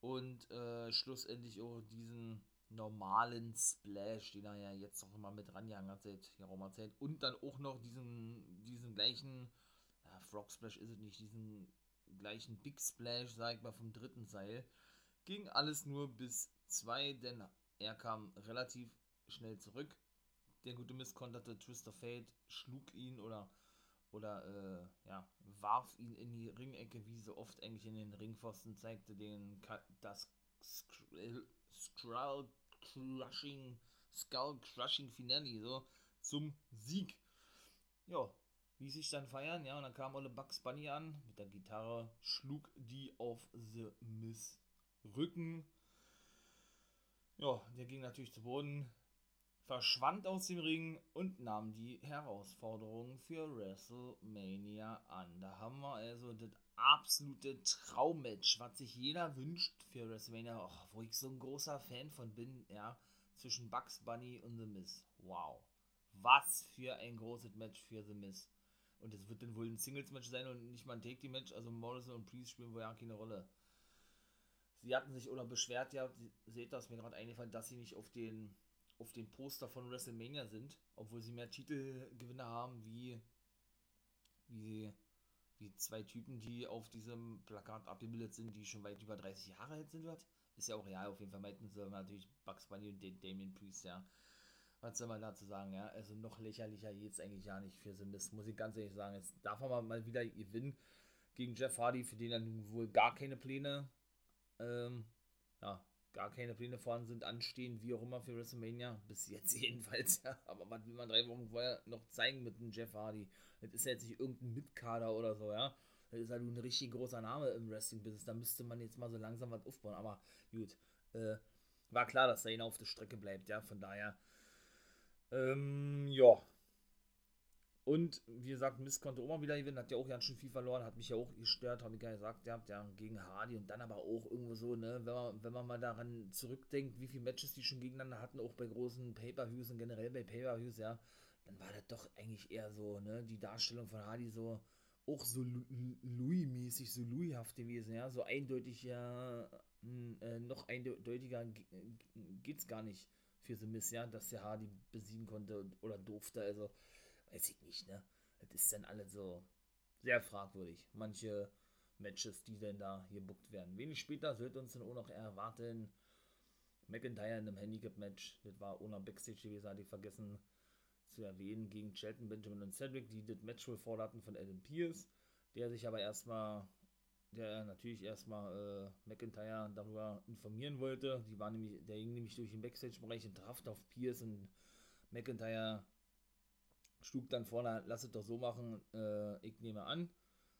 und äh, schlussendlich auch diesen normalen Splash, den er ja jetzt noch mal mit rangehangen hat seit geraumer Zeit und dann auch noch diesen, diesen gleichen, ja, Frog Splash ist es nicht, diesen gleichen Big Splash, sag ich mal, vom dritten Seil. Ging alles nur bis zwei, denn er kam relativ schnell zurück. Der gute Mist konterte Twist of Fate, schlug ihn oder oder äh, ja, warf ihn in die Ringecke, wie so oft eigentlich in den Ringpfosten, zeigte den das Skull Crushing, Skull Crushing Finale so zum Sieg. Ja, ließ sich dann feiern, ja, und dann kam Olle Bugs Bunny an mit der Gitarre, schlug die auf The Miss Rücken. Ja, der ging natürlich zu Boden, verschwand aus dem Ring und nahm die Herausforderung für WrestleMania an. Da haben wir also das absolute Traummatch, was sich jeder wünscht für WrestleMania, oh, wo ich so ein großer Fan von bin, ja, zwischen Bugs Bunny und The Miz. Wow. Was für ein großes Match für The Miz. Und es wird dann wohl ein Singles-Match sein und nicht mal ein Take-Team-Match. Also Morrison und Priest spielen wohl ja keine Rolle. Sie hatten sich oder beschwert, ja, seht das mir gerade eingefallen, dass sie nicht auf den auf den Poster von WrestleMania sind, obwohl sie mehr Titelgewinner haben wie, wie, wie zwei Typen, die auf diesem Plakat abgebildet sind, die schon weit über 30 Jahre alt sind. Wird. Ist ja auch real, auf jeden Fall meinten sie natürlich Bugs Bunny und Damien Priest, ja. Was soll man dazu sagen, ja? Also noch lächerlicher geht's eigentlich ja nicht für Simbis, muss ich ganz ehrlich sagen. Jetzt darf man mal wieder gewinnen gegen Jeff Hardy, für den er nun wohl gar keine Pläne ähm, ja, gar keine Pläne vorhanden sind, anstehen, wie auch immer für WrestleMania. Bis jetzt *laughs* jedenfalls, ja. Aber was will man drei Wochen vorher noch zeigen mit dem Jeff Hardy? Das ist ja jetzt nicht irgendein Mitkader oder so, ja. Das ist halt ein richtig großer Name im Wrestling-Business. Da müsste man jetzt mal so langsam was aufbauen. Aber gut, äh, war klar, dass er ihn auf der Strecke bleibt, ja. Von daher, ähm, ja, und wie gesagt, Mist konnte auch mal wieder gewinnen, hat ja auch ganz schön viel verloren, hat mich ja auch gestört, habe ich ja gesagt, habt ja gegen Hardy und dann aber auch irgendwo so, ne, wenn man, wenn man mal daran zurückdenkt, wie viele Matches die schon gegeneinander hatten, auch bei großen Pay-Per-Views und generell bei Pay-Per-Views, ja, dann war das doch eigentlich eher so, ne, die Darstellung von Hardy so, auch so Louis-mäßig, so Louis-haft gewesen, ja, so eindeutig, ja, äh, noch eindeutiger geht's gar nicht für The Miss, ja, dass der Hardy besiegen konnte oder durfte, also, weiß ich nicht, ne? Das ist dann alles so sehr fragwürdig. Manche Matches, die dann da gebuckt werden. Wenig später sollte uns dann auch noch erwarten McIntyre in einem Handicap-Match. Das war ohne Backstage gewesen, hatte ich vergessen zu erwähnen, gegen Shelton Benjamin und Cedric, die das Match wohl forderten von Adam Pierce, der sich aber erstmal, der natürlich erstmal äh, McIntyre darüber informieren wollte. Die war nämlich, der ging nämlich durch den Backstage-Bereich und traf auf Pierce und McIntyre schlug dann vorne, lass es doch so machen, äh, ich nehme an.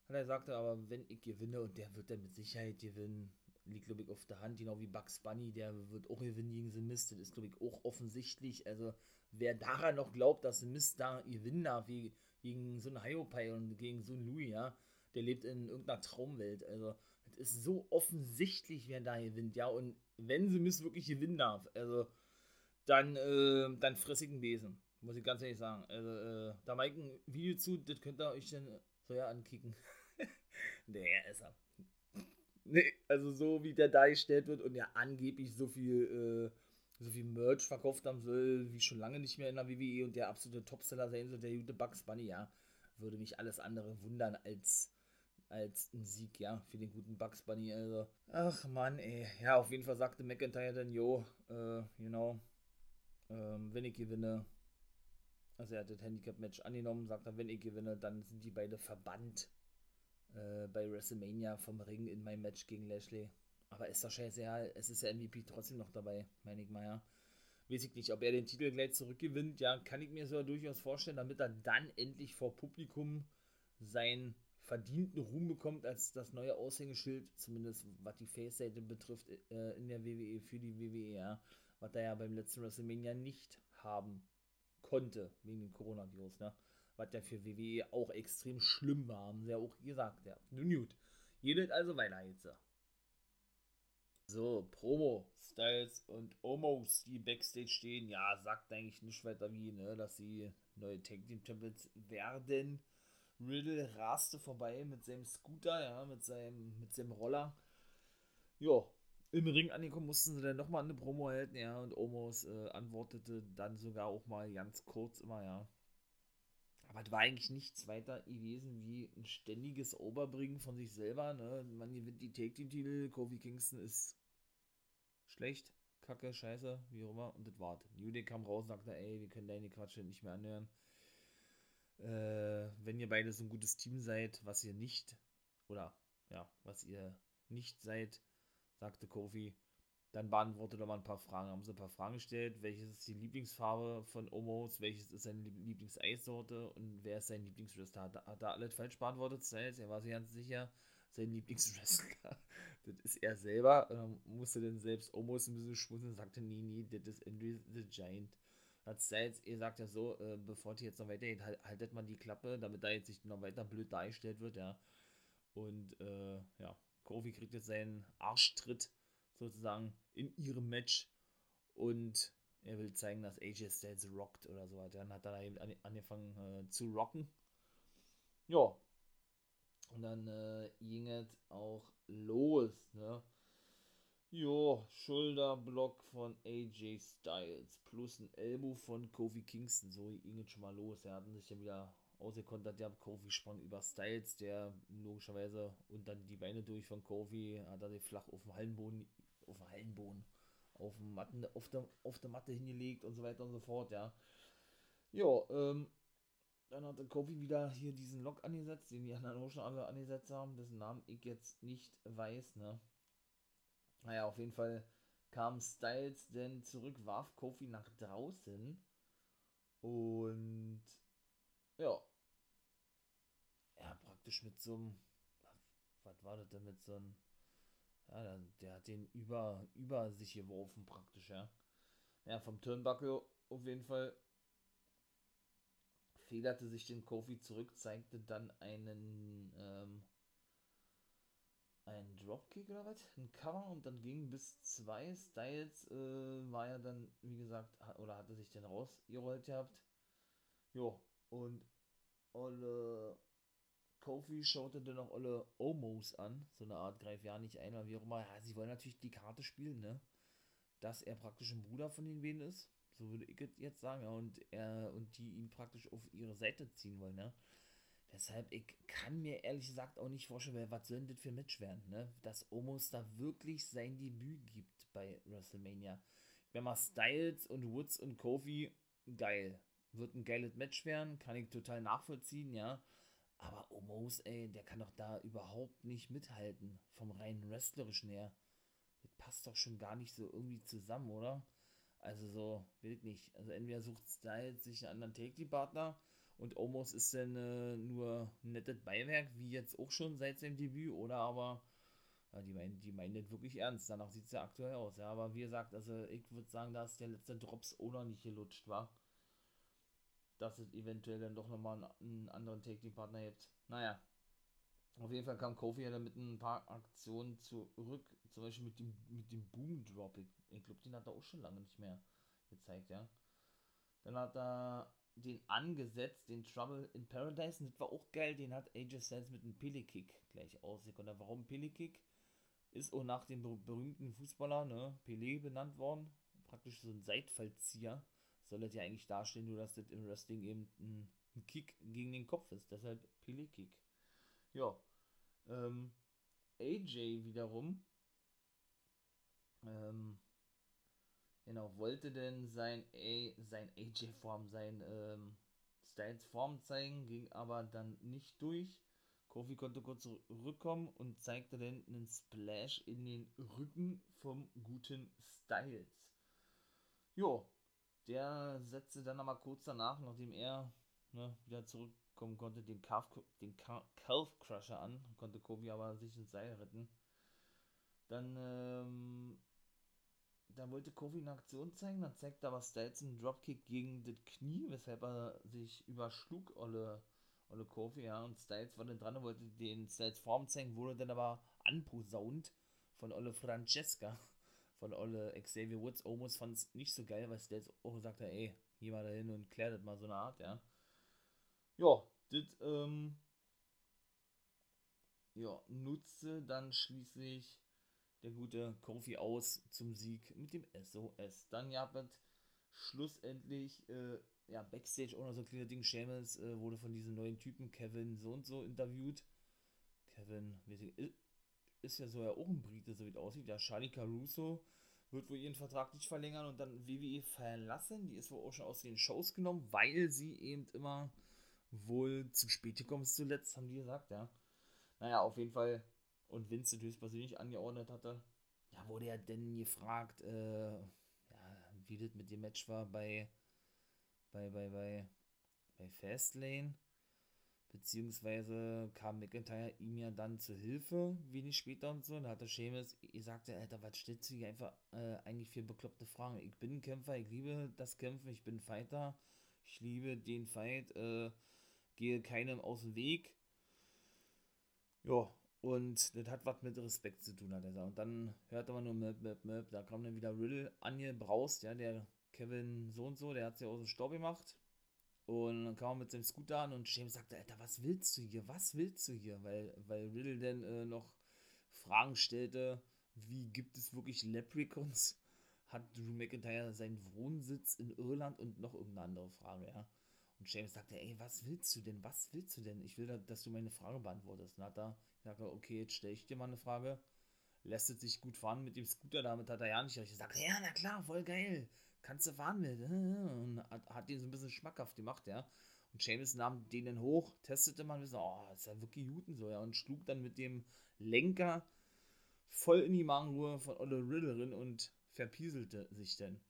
Hat er sagte, aber wenn ich gewinne, und der wird dann mit Sicherheit gewinnen, liegt, glaube ich, auf der Hand, genau wie Bugs Bunny, der wird auch gewinnen gegen The Mist, das ist, glaube ich, auch offensichtlich. Also, wer daran noch glaubt, dass The Mist da gewinnen darf, wie, gegen so einen Hyopai und gegen so einen Louis, ja, der lebt in irgendeiner Traumwelt. Also, es ist so offensichtlich, wer da gewinnt, ja, und wenn The Mist wirklich gewinnen darf, also, dann, äh, dann einen Besen. Muss ich ganz ehrlich sagen. Also, äh, da mache ich ein Video zu, das könnt ihr euch dann so ja ankicken. *laughs* nee, ist er. *laughs* Nee, also so wie der dargestellt wird und ja angeblich so viel, äh, so viel Merch verkauft haben soll, wie schon lange nicht mehr in der WWE und der absolute Topseller sein soll, der gute Bugs Bunny, ja, würde mich alles andere wundern als, als ein Sieg, ja, für den guten Bugs Bunny, also, ach man, ey, ja, auf jeden Fall sagte McIntyre dann, jo, äh, you know, ähm, wenn ich gewinne, also er hat das Handicap-Match angenommen, sagt er, wenn ich gewinne, dann sind die beide verbannt äh, bei WrestleMania vom Ring in meinem Match gegen Lashley. Aber ist doch scheiße, ja, es ist der MVP trotzdem noch dabei, meine ich mal, ja. Weiß ich nicht, ob er den Titel gleich zurückgewinnt, ja, kann ich mir so durchaus vorstellen, damit er dann endlich vor Publikum seinen verdienten Ruhm bekommt als das neue Aushängeschild, zumindest was die Face-Seite betrifft, äh, in der WWE, für die WWE, ja, was er ja beim letzten WrestleMania nicht haben konnte, wegen dem Coronavirus, ne? Was ja für WWE auch extrem schlimm war, haben sie ja auch gesagt, ja. Nun gut. Jedet also weiter jetzt. So, Promo, Styles und Omos, die Backstage stehen, ja, sagt eigentlich nicht weiter wie, ne, dass sie neue Tag Team Champions werden. Riddle raste vorbei mit seinem Scooter, ja, mit seinem, mit seinem Roller. Ja, im Ring angekommen, mussten sie dann nochmal eine Promo halten, ja, und Omos äh, antwortete dann sogar auch mal ganz kurz immer, ja. Aber es war eigentlich nichts weiter gewesen wie ein ständiges Oberbringen von sich selber, ne. Man gewinnt die Take-Team-Titel, Kofi Kingston ist schlecht, kacke, scheiße, wie auch immer, und das war's. New Day kam raus und sagte, ey, wir können deine Quatsche nicht mehr anhören. Äh, wenn ihr beide so ein gutes Team seid, was ihr nicht, oder, ja, was ihr nicht seid, sagte Kofi. Dann beantwortet er mal ein paar Fragen. Haben sie ein paar Fragen gestellt. Welches ist die Lieblingsfarbe von Omos? Welches ist seine Lieblingseissorte? Und wer ist sein Lieblingswrestler? Hat, hat er alles falsch beantwortet? Er war sich ganz sicher, sein Lieblingswrestler. *laughs* das ist er selber. Ähm, musste dann selbst Omos ein bisschen schmunzeln sagte, nee, nee, das ist Andrew the Giant. hat Styles, ihr sagt ja so, äh, bevor die jetzt noch weitergeht, halt, haltet man die Klappe, damit da jetzt nicht noch weiter blöd dargestellt wird, ja. Und äh, ja, Kofi kriegt jetzt seinen Arschtritt sozusagen in ihrem Match und er will zeigen, dass AJ Styles rockt oder so weiter. Dann hat er eben angefangen äh, zu rocken. Ja. Und dann äh, ging es auch los, ne? Jo, Schulterblock von AJ Styles plus ein Elbow von Kofi Kingston. So ging es schon mal los. Er hatten sich ja wieder ausgekontert. Der Kofi sprang über Styles, der logischerweise und dann die Beine durch von Kofi hat er sich flach auf dem Hallenboden, auf dem Hallenboden, auf, dem Matten, auf, der, auf der Matte hingelegt und so weiter und so fort, ja. Ja, ähm, dann hat der Kofi wieder hier diesen Lock angesetzt, den die anderen auch schon alle angesetzt haben, dessen Namen ich jetzt nicht weiß, ne. Naja, auf jeden Fall kam Styles denn zurück, warf Kofi nach draußen und ja, ja, praktisch mit so einem, was war das denn mit so einem, ja, der, der, hat den über, über sich geworfen praktisch, ja. Ja, vom Turnbuckle auf jeden Fall federte sich den Kofi zurück, zeigte dann einen, ähm, ein Dropkick oder was? Ein Cover und dann ging bis zwei Styles, äh, war ja dann, wie gesagt, oder hatte sich dann rausgerollt gehabt. Jo, und Olle Kofi schaute dann noch Olle Omos an, so eine Art greif ja nicht ein, oder wie auch immer. Ja, sie wollen natürlich die Karte spielen, ne? Dass er praktisch ein Bruder von den beiden ist, so würde ich jetzt sagen, ja, und er und die ihn praktisch auf ihre Seite ziehen wollen, ne? Deshalb, ich kann mir ehrlich gesagt auch nicht vorstellen, was soll denn das für ein Match werden, ne? Dass Omos da wirklich sein Debüt gibt bei WrestleMania. Wenn mal Styles und Woods und Kofi, geil. Wird ein geiles Match werden, kann ich total nachvollziehen, ja. Aber Omos, ey, der kann doch da überhaupt nicht mithalten, vom rein wrestlerischen her. Das passt doch schon gar nicht so irgendwie zusammen, oder? Also so, will nicht. Also entweder sucht Styles sich einen anderen Take-Partner und Omos ist dann äh, nur ein nettes Beiwerk, wie jetzt auch schon seit seinem Debüt, oder aber ja, die meinen, die meinen das wirklich ernst. Danach sieht es ja aktuell aus. Ja, aber wie gesagt, also ich würde sagen, dass der letzte Drops oder nicht gelutscht war dass es eventuell dann doch nochmal einen, anderen Take-Team-Partner gibt. Naja, auf jeden Fall kam Kofi ja dann mit ein paar Aktionen zurück, zum Beispiel mit dem, mit dem Boom Drop. Ich, ich glaube, den hat er auch schon lange nicht mehr gezeigt, ja. Dann hat er den angesetzt, den Trouble in Paradise, und das war auch geil, den hat AJ Styles mit einem Pele-Kick gleich ausgekommen. Warum Pele-Kick? Ist auch nach dem berühmten Fußballer, ne, Pelé benannt worden. Praktisch so ein Seitfallzieher soll das ja eigentlich darstellen, nur dass das im Wrestling eben ein, Kick gegen den Kopf ist. Deshalb Pele Kick. Ja. Ähm, AJ wiederum. Ähm, genau, wollte denn sein, A, sein AJ-Form, sein ähm, Styles-Form zeigen, ging aber dann nicht durch. Kofi konnte kurz zurückkommen und zeigte dann einen Splash in den Rücken vom guten Styles. Jo, der setzte dann aber kurz danach, nachdem er ne, wieder zurückkommen konnte, den, Calf, den Calf Crusher an, konnte Kobe aber sich ins Seil retten. Dann, ähm, dann wollte Kofi eine Aktion zeigen, dann zeigte aber Styles einen Dropkick gegen das Knie, weshalb er sich überschlug, Olle, Olle Kofi, ja, und Styles war dann dran und wollte den Styles Form zeigen, wurde dann aber anposaunt von Olle Francesca von Olle Xavier Woods. Omos fand es nicht so geil, weil Stats auch gesagt hat, ey, geh mal dahin und klär das mal so eine Art, ja. Ja, das, ähm, ja, nutzte dann schließlich der gute Kofi aus zum Sieg mit dem SOS. Dann gab es schlussendlich, äh, ja, Backstage auch noch so ein kleiner Ding. Seamus äh, wurde von diesem neuen Typen Kevin so und so interviewt. Kevin, ist ja so ja auch ein Brite, so wie es aussieht. Ja, Charlie Caruso wird wohl ihren Vertrag nicht verlängern und dann WWE verlassen. Die ist wohl auch schon aus den Shows genommen, weil sie eben immer wohl zu spät gekommen ist zuletzt, haben die gesagt, ja. Naja, auf jeden Fall. Und Vince höchstpersönlich angeordnet hatte. Ja, wurde er denn gefragt, äh, ja, wie das mit dem Match war bei, bei, bei, bei, bei Fastlane Beziehungsweise kam McIntyre ihm ja dann zu Hilfe, wenig später und so. Und da hatte Seamus gesagt, Alter, was stellst du hier einfach äh, eigentlich für bekloppte Fragen? Ich bin ein Kämpfer, ich liebe das Kämpfen, ich bin Fighter, ich liebe den Fight, äh, gehe keinem aus dem Weg. Ja, und das hat was mit Respekt zu tun, hat er gesagt. Und dann hörte man nur Möp, Möp, Möp. Da kam dann wieder Riddle angebraust, ja, der Kevin so und so, der hat sich aus dem Staub gemacht. Und dann kam er mit seinem Scooter an und James sagte, Alter, was willst du hier? Was willst du hier? Weil, weil Riddle dann äh, noch Fragen stellte, wie gibt es wirklich Leprechauns? Hat Drew McIntyre seinen Wohnsitz in Irland und noch irgendeine andere Frage, ja. Und James sagte, ey, was willst du denn? Was willst du denn? Ich will, dass du meine Frage beantwortest. Und hat er gesagt, okay, jetzt stelle ich dir mal eine Frage. Lässt es sich gut fahren mit dem Scooter? Damit hat er ja nicht recht. Ich sagte, ja, na klar, voll geil kannst du fahren mit. Und hat, hat den so ein bisschen schmackhaft gemacht, ja. Und Seamus nahm den dann hoch, testete mal und so, oh, ist ja wirklich gut und so, ja. Und schlug dann mit dem Lenker voll in die Magenruhe von Olle Riddlerin und verpieselte sich dann.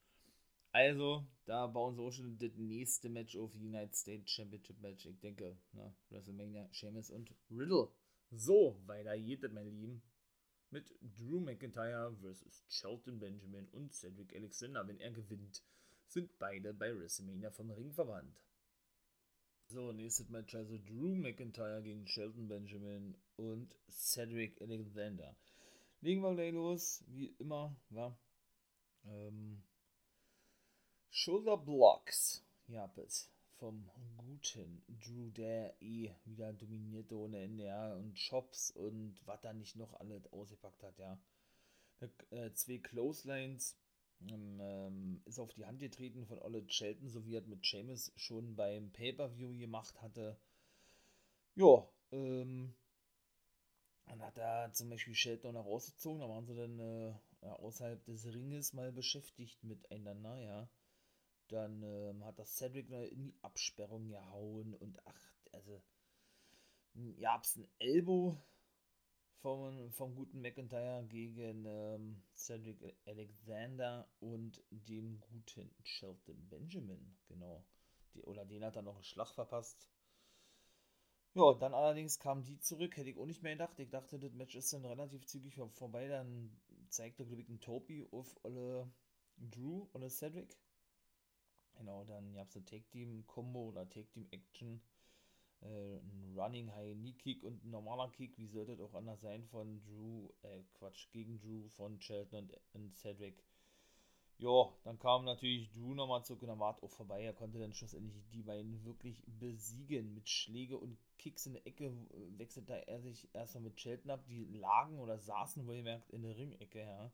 Also, da bauen sie auch schon das nächste Match auf United States Championship Match. Ich denke, na, WrestleMania, Seamus und Riddle. So, weiter geht das, meine Lieben mit Drew McIntyre versus Shelton Benjamin und Cedric Alexander. Wenn er gewinnt, sind beide bei WrestleMania vom Ring verwandt. So, nächstes Match also Drew McIntyre gegen Shelton Benjamin und Cedric Alexander. Legen wir gleich los, wie immer, war. Ähm, Shoulder Blocks. Ja, bis vom guten Drew, der eh wieder dominierte ohne Ende, ja, und Chops und was da nicht noch alles ausgepackt hat, ja. Äh, zwei Clotheslines ähm, ähm, ist auf die Hand getreten von Olle Shelton, so wie er mit Seamus schon beim Pay-Per-View gemacht hatte. Ja, ähm, dann hat er zum Beispiel Shelton rausgezogen, da waren sie dann äh, außerhalb des Ringes mal beschäftigt miteinander, ja. Dann ähm, hat das Cedric in die Absperrung gehauen und ach, also ja, es ein Elbow vom, vom guten McIntyre gegen ähm, Cedric Alexander und dem guten Shelton Benjamin, genau. Die, oder den hat er noch einen Schlag verpasst. Ja, dann allerdings kam die zurück, hätte ich auch nicht mehr gedacht. Ich dachte, das Match ist dann relativ zügig vorbei. Dann zeigte, glaube ich, ein Topi auf alle Drew oder Cedric. Genau, dann gab es eine Take-Team-Kombo oder Take-Team-Action. Äh, ein Running High Knee Kick und ein normaler Kick. Wie sollte es auch anders sein von Drew, äh, Quatsch, gegen Drew von Shelton und, und Cedric. Ja, dann kam natürlich Drew nochmal zurück und dann war auch vorbei. Er konnte dann schlussendlich die beiden wirklich besiegen. Mit Schläge und Kicks in der Ecke wechselte er sich erstmal mit Shelton ab. Die lagen oder saßen wohlgemerkt in der Ringecke, ja.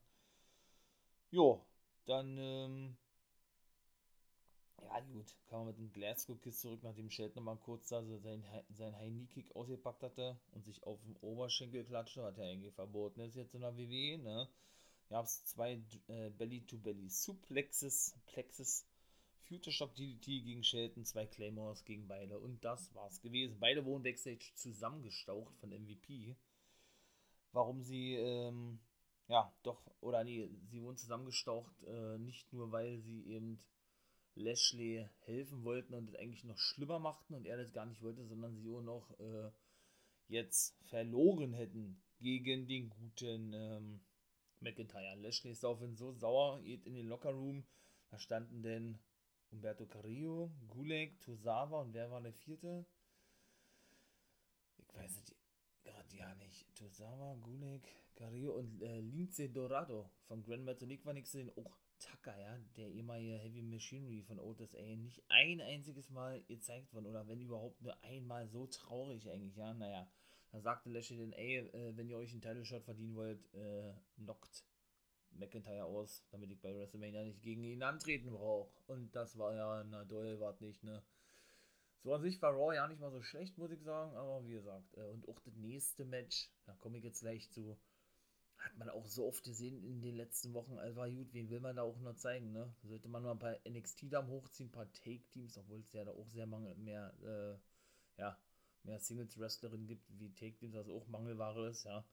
Jo, dann ähm, ja, gut, kam man mit dem Glasgow-Kiss zurück, nachdem Shelton mal kurz da so seinen, seinen High-Knee-Kick ausgepackt hatte und sich auf dem Oberschenkel klatschte, was ja eigentlich verboten ist jetzt in der WWE, ne? Gab es zwei äh, Belly-to-Belly-Suplexes, Plexes, Future Shock DDT gegen Shelton, zwei Claymores gegen beide und das war's gewesen. Beide wurden Backstage zusammengestaucht von MVP. Warum sie, ähm, ja, doch, oder nee, sie wurden zusammengestaucht, äh, nicht nur, weil sie eben Lashley helfen wollten und das eigentlich noch schlimmer machten und er das gar nicht wollte, sondern sie auch noch äh, jetzt verloren hätten gegen den guten ähm, McIntyre. Lashley ist daraufhin so sauer, geht in den Lockerroom. Da standen denn Umberto Carrillo, Guleg, Tosawa und wer war der vierte? Ich weiß es gerade ja nicht. Tosawa, Guleg, Carrillo und äh, Lince Dorado von Grand Metalik war nichts zu sehen. Auch Tucker, ja, der ehemalige Heavy Machinery von Otis, ey, nicht ein einziges Mal gezeigt worden oder wenn überhaupt nur einmal so traurig eigentlich, ja, naja. Da sagte Lashley dann, ey, äh, wenn ihr euch einen Title Shot verdienen wollt, äh, knockt McIntyre aus, damit ich bei WrestleMania nicht gegen ihn antreten brauche. Und das war ja, na doll, wart nicht, ne. So an sich war Raw ja nicht mal so schlecht, muss ich sagen, aber wie gesagt, äh, und auch das nächste Match, da komme ich jetzt gleich zu, hat man auch so oft gesehen in den letzten Wochen. Also war gut, wen will man da auch noch zeigen, ne? Sollte man mal ein paar NXT-Damen hochziehen, ein paar Take-Teams, obwohl es ja da auch sehr mangel, mehr, äh, ja, mehr Singles-Wrestlerinnen gibt, wie Take-Teams, also auch Mangelware ist, ja.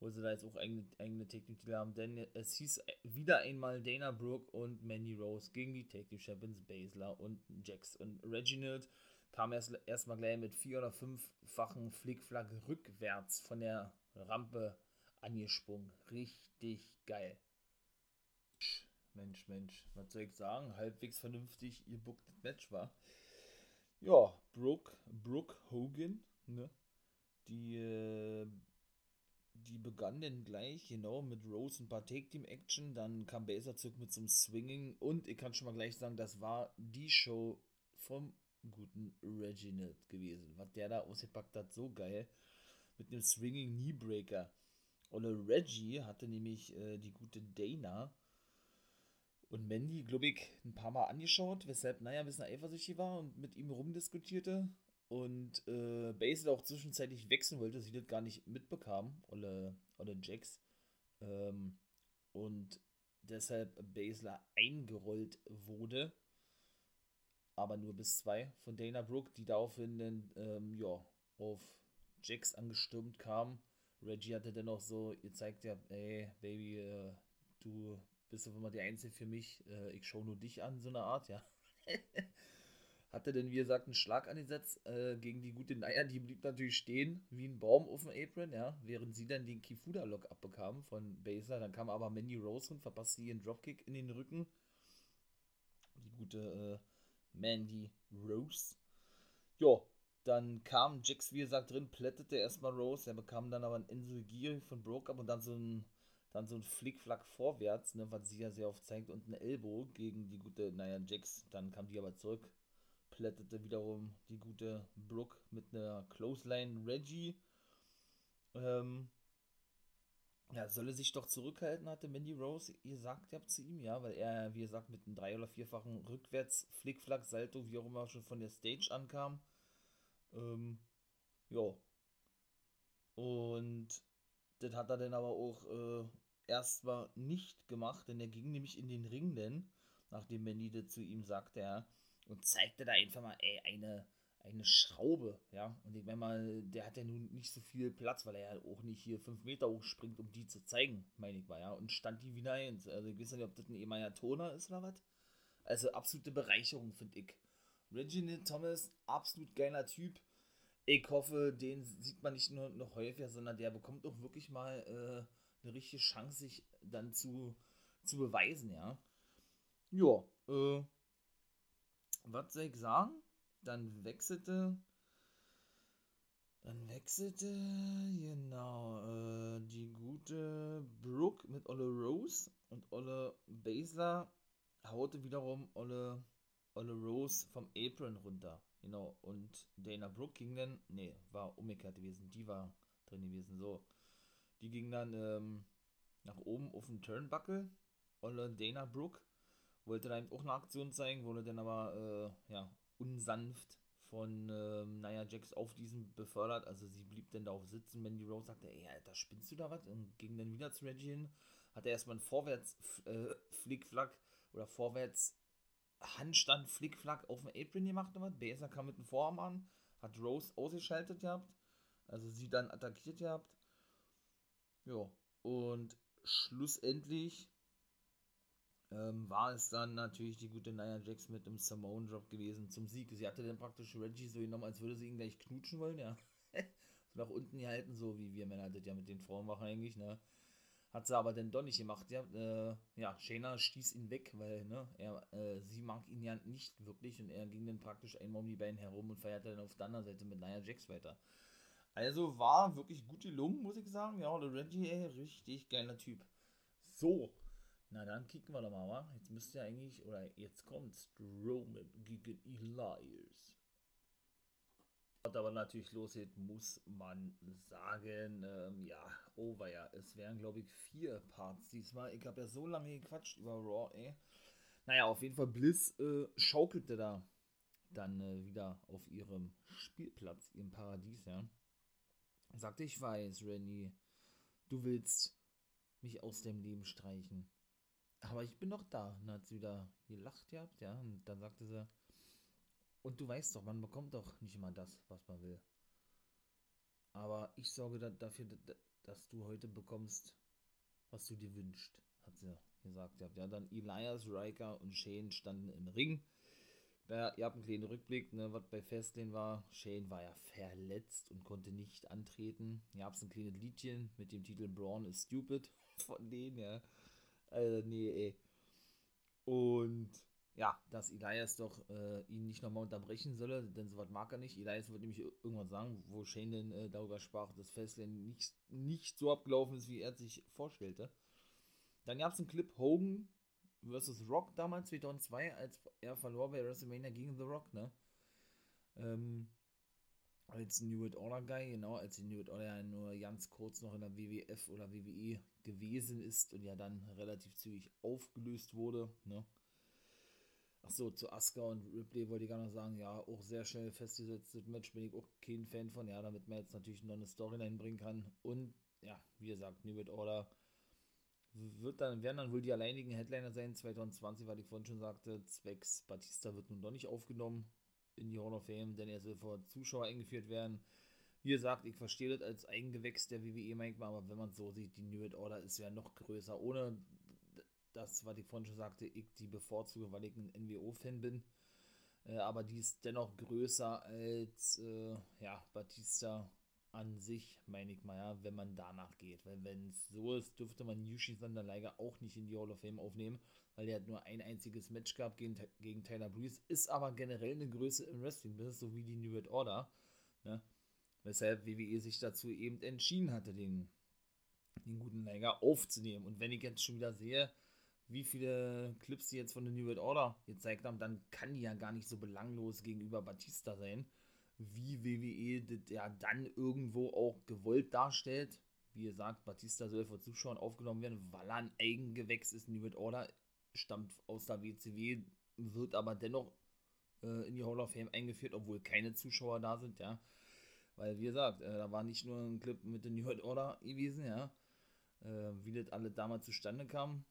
Wo sie da jetzt auch eigene, eigene Take-Team-Titel haben, denn es hieß wieder einmal Dana Brooke und Mandy Rose gegen die Take-Team-Champions Baszler und Jax und Reginald. kam erst erstmal gleich mit vier oder fünffachen Flickflack rückwärts von der Rampe angesprungen. Richtig geil. Mensch, Mensch, was soll ich sagen? Halbwegs vernünftig ihr booktes Match war. Ja, Brooke, Brooke Hogan, ne? Die, äh, die begann dann gleich, genau, mit Rose ein paar Take-Team-Action. Dann kam Baser zurück mit zum Swinging. Und ich kann schon mal gleich sagen, das war die Show vom guten Reginald gewesen. Was der da ausgepackt hat, so geil. Mit einem Swinging Kneebreaker. Und Reggie hatte nämlich äh, die gute Dana und Mandy, glaube ich, ein paar Mal angeschaut, weshalb naja ein bisschen eifersüchtig war und mit ihm rumdiskutierte. Und äh, Basil auch zwischenzeitlich wechseln wollte, sie das gar nicht mitbekam, oder, oder Jax. Ähm, und deshalb Basler eingerollt wurde. Aber nur bis zwei von Dana Brooke, die daraufhin dann, ähm, ja, auf Jax angestürmt kam. Reggie hatte dann auch so, ihr zeigt ja, ey, Baby, äh, du bist auf immer die Einzige für mich, äh, ich schaue nur dich an, so eine Art, ja. *laughs* Hatte denn, wie gesagt, einen Schlag angesetzt äh, gegen die gute Naya, die blieb natürlich stehen, wie ein Baum auf dem Apron, ja, während sie dann den Kifuda-Lock abbekam von Baser. Dann kam aber Mandy Rose und verpasste ihren Dropkick in den Rücken. Die gute äh, Mandy Rose. Ja, dann kam Jax, wie gesagt, drin, plättete erstmal Rose. Er bekam dann aber ein Insel Gear von Broke Up und dann so ein dann so ein Flickflack vorwärts, ne, was sie ja sehr oft zeigt, und ein Elbow gegen die gute, naja, Jax. Dann kam die aber zurück, plättete wiederum die gute Brooke mit einer Clothesline Reggie. Ähm, ja, solle sich doch zurückhalten, hatte Mandy Rose gesagt ja zu ihm, ja, weil er, wie gesagt, mit einem drei- oder vierfachen Rückwärts Flickflack Salto, wie auch immer, schon von der Stage ankam. Ähm, ja. Und das hat er dann aber auch äh, erstmal nicht gemacht, denn er ging nämlich in den Ring, denn, nachdem Mandy das zu ihm sagte, ja, und zeigte da einfach mal, ey, eine, eine Schraube, ja. Und ich meine mal, der hat ja nun nicht so viel Platz, weil er ja auch nicht hier fünf Meter hochspringt, um die zu zeigen, meine ich mal, ja. Und stand die wieder eins. Also ich weiß nicht, ob das ein ehemaliger Toner ist oder was. Also absolute Bereicherung, finde ich. Reginald Thomas, absolut geiler Typ ich hoffe, den sieht man nicht nur noch häufiger, sondern der bekommt auch wirklich mal äh, eine richtige Chance, sich dann zu, zu beweisen, ja. Ja, äh, was soll ich sagen? Dann wechselte, dann wechselte, genau, äh, die gute Brooke mit Olle Rose und Olle Basler haute wiederum Olle, Olle Rose vom Apron runter. Genau, und Dana Brooke ging dann, nee, war umgekehrt gewesen, die war drin gewesen, so. Die ging dann ähm, nach oben auf den Turnbuckle, und Dana Brooke wollte dann auch eine Aktion zeigen, wurde dann aber, äh, ja, unsanft von, ähm, naja, Jax auf diesen befördert, also sie blieb dann darauf sitzen, Mandy Rose sagte, ey, Alter, spinnst du da was? Und ging dann wieder zu Reggie hin, hat er erstmal einen Vorwärts äh, oder Vorwärts Handstand Flickflack auf dem Apron gemacht hat. Baser kam mit dem Vorarm an, hat Rose ausgeschaltet gehabt, also sie dann attackiert gehabt. Ja, und schlussendlich ähm, war es dann natürlich die gute Nia Jax mit dem Samoan Drop gewesen zum Sieg. Sie hatte dann praktisch Reggie so genommen, als würde sie ihn gleich knutschen wollen, ja. *laughs* so nach unten gehalten, so wie wir Männer das ja mit den Frauen machen eigentlich, ne. Hat sie aber dann doch nicht gemacht. Ja, äh, ja Shayna stieß ihn weg, weil ne, er, äh, sie mag ihn ja nicht wirklich und er ging dann praktisch einmal um die Beine herum und feierte dann auf der anderen Seite mit Nia Jax weiter. Also war wirklich gut gelungen, muss ich sagen. Ja, der Reggie, ey, richtig geiler Typ. So, na dann kicken wir doch mal, wa? Jetzt müsste ja eigentlich, oder jetzt kommt Strowman gegen Elias. Was aber natürlich losgeht, muss man sagen, ähm, ja, over ja. Es wären, glaube ich, vier Parts diesmal. Ich habe ja so lange gequatscht über Raw, ey. Naja, auf jeden Fall, Bliss äh, schaukelte da dann äh, wieder auf ihrem Spielplatz, ihrem Paradies, ja. Sagte, ich weiß, Randy, du willst mich aus dem Leben streichen. Aber ich bin doch da. Und dann hat sie wieder gelacht gehabt, ja. Und dann sagte sie, und du weißt doch, man bekommt doch nicht immer das, was man will. Aber ich sorge da, dafür, dass du heute bekommst, was du dir wünschst, hat sie gesagt. Ja, dann Elias, Riker und Shane standen im Ring. Da, ihr habt einen kleinen Rückblick, ne, was bei Fastlane war. Shane war ja verletzt und konnte nicht antreten. Ihr habt ein kleines Liedchen mit dem Titel Braun is Stupid *laughs* von denen, ja. Also, nee, ey. Und ja, dass Elias doch äh, ihn nicht nochmal unterbrechen solle, denn sowas mag er nicht. Elias wird nämlich irgendwann sagen, wo Shane denn äh, darüber sprach, dass Fastlane nicht, nicht so abgelaufen ist, wie er sich vorstellte. Dann gab es einen Clip Hogan versus Rock damals, 2002, als er verlor bei WrestleMania gegen The Rock, ne? Ähm, als New World Order Guy, genau, als die New World Order ja nur ganz kurz noch in der WWF oder WWE gewesen ist und ja dann relativ zügig aufgelöst wurde, ne? Achso, zu Asuka und Ripley wollte ich gar noch sagen, ja, auch sehr schnell festgesetztes Match, bin ich auch kein Fan von, ja, damit man jetzt natürlich noch eine Storyline bringen kann. Und ja, wie gesagt, New World Order wird dann, werden dann wohl die alleinigen Headliner sein, 2020, weil ich vorhin schon sagte, zwecks Batista wird nun doch nicht aufgenommen in die Hall of Fame, denn er soll vor Zuschauer eingeführt werden. Wie gesagt, ich verstehe das als Eigengewächs der WWE manchmal, aber wenn man so sieht, die New World Order ist ja noch größer, ohne das, was ich vorhin schon sagte, ich die bevorzuge, weil ich ein NWO-Fan bin. Äh, aber die ist dennoch größer als äh, ja, Batista an sich, meine ich mal, ja, wenn man danach geht. Weil wenn es so ist, dürfte man Yushi Sanderleiger auch nicht in die Hall of Fame aufnehmen, weil er hat nur ein einziges Match gehabt gegen, gegen Tyler Breeze, ist aber generell eine Größe im Wrestling-Business, so wie die New World Order. Ne? Weshalb WWE sich dazu eben entschieden hatte, den, den guten Leiger aufzunehmen. Und wenn ich jetzt schon wieder sehe, wie viele Clips sie jetzt von der New World Order gezeigt haben, dann kann die ja gar nicht so belanglos gegenüber Batista sein wie WWE das ja dann irgendwo auch gewollt darstellt. Wie gesagt, Batista soll vor Zuschauern aufgenommen werden, weil er ein Eigengewächs ist. New World Order stammt aus der WCW, wird aber dennoch äh, in die Hall of Fame eingeführt, obwohl keine Zuschauer da sind, ja. Weil, wie gesagt, äh, da war nicht nur ein Clip mit der New World Order gewesen, ja. Äh, wie das alle damals zustande kam.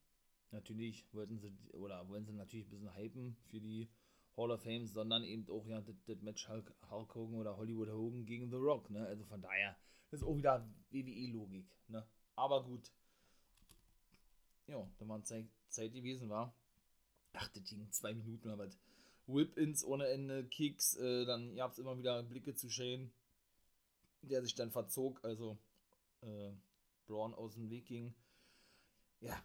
Natürlich wollten sie, oder wollen sie natürlich ein bisschen hypen für die Hall of Fame, sondern eben auch ja das Match Hulk, Hulk, Hogan oder Hollywood Hogan gegen The Rock, ne? Also von daher, das ist auch wieder WWE-Logik, ne? Aber gut. Ja, da war Zeit, Zeit gewesen, war. Ach, das ging zwei Minuten oder was. Whip-Ins ohne Ende, Kicks, äh, dann gab es immer wieder Blicke zu Shane, der sich dann verzog, also äh, Braun aus dem Weg ging. Ja,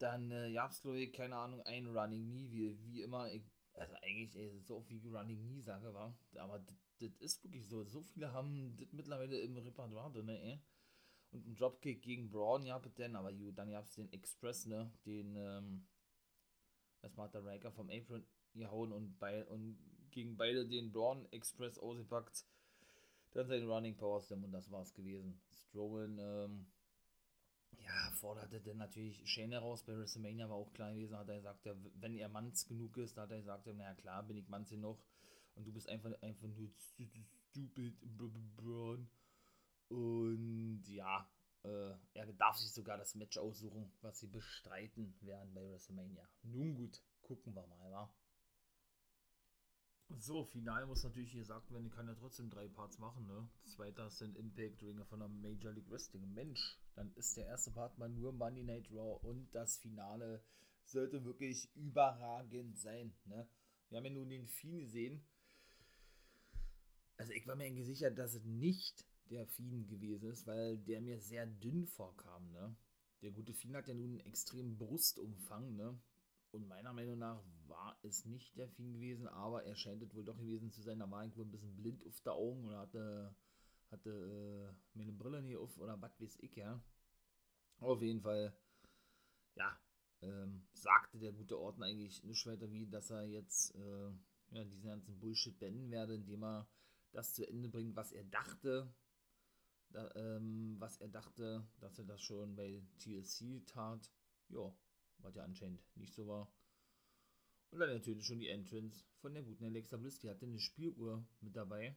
dann äh, gab es, glaube ich, keine Ahnung, ein Running Knee, wie, wie immer. Ich also eigentlich ey, so oft wie Running nie sage, war. Aber das ist wirklich so. So viele haben das mittlerweile im Repertoire drin, ey. Und ein Dropkick gegen Braun, ja, denn, aber gut, dann gab es den Express, ne, den, ähm, erstmal hat der Riker vom Apron gehauen und, bei, und gegen beide den Braun Express ausgepackt. Dann sein Running Power Slam und das war's gewesen. Strowman, ähm, ja, forderte dann natürlich Shane heraus. Bei WrestleMania war auch klar gewesen, hat er gesagt, wenn er Manns genug ist, hat er gesagt, naja klar, bin ich Manns noch und du bist einfach, einfach nur stupid, Braun. Und ja, äh, er darf sich sogar das Match aussuchen, was sie bestreiten werden bei WrestleMania. Nun gut, gucken wir mal, wa? So, final muss natürlich gesagt werden, ich kann ja trotzdem drei Parts machen, ne? Zweiter sind Impact Ringer von der Major League Wrestling. Mensch, dann ist der erste Part mal nur Monday Night Raw und das Finale sollte wirklich überragend sein, ne? Wir haben ja nun den Fiend gesehen. Also ich war mir sicher, dass es nicht der Fiend gewesen ist, weil der mir sehr dünn vorkam, ne? Der gute Fiend hat ja nun einen extremen Brustumfang, ne? Und meiner Meinung nach war es nicht der Fiend gewesen, aber er scheint es wohl doch gewesen zu sein. Da war irgendwo ein bisschen blind auf der Augen oder hatte, hatte äh, meine Brille nicht auf oder was weiß ich, ja. Auf jeden Fall, ja, ähm, sagte der gute Orten eigentlich nichts weiter wie, dass er jetzt äh, ja, diesen ganzen Bullshit beenden werde, indem er das zu Ende bringt, was er dachte, da, ähm, was er dachte, dass er das schon bei TLC tat. Ja, was ja anscheinend nicht so war. Und dann natürlich schon die Entrance von der guten Alexa Bliss. Die hatte eine Spieluhr mit dabei.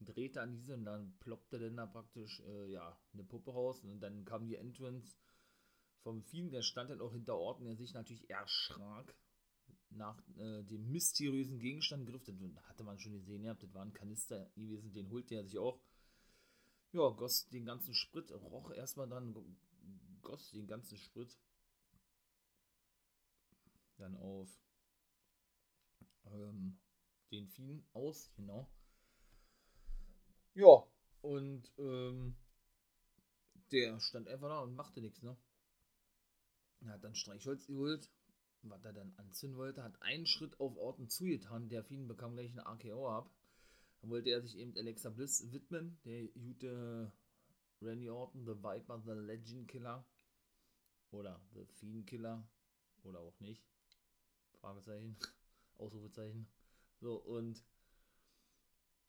Drehte an diese und dann ploppte dann da praktisch äh, ja, eine Puppe raus. Und dann kam die Entrance vom Fiend. Der stand dann auch hinter Orten, der sich natürlich erschrak nach äh, dem mysteriösen Gegenstand griff. Das hatte man schon gesehen, ja, das war ein Kanister gewesen, den holte er sich auch. Ja, goss den ganzen Sprit, roch erstmal dann, goss den ganzen Sprit dann auf ähm, den Viehen aus, genau. Ja, und ähm, der stand einfach da und machte nichts, ne? Er hat dann Streichholz geholt, was er dann anzünden wollte, hat einen Schritt auf Orten zugetan, der Fien bekam gleich eine AKO ab. Dann wollte er sich eben Alexa Bliss widmen, der gute Randy Orton, The Viper, The Legend Killer oder The Fiend Killer oder auch nicht. Fragezeichen, Ausrufezeichen. So, und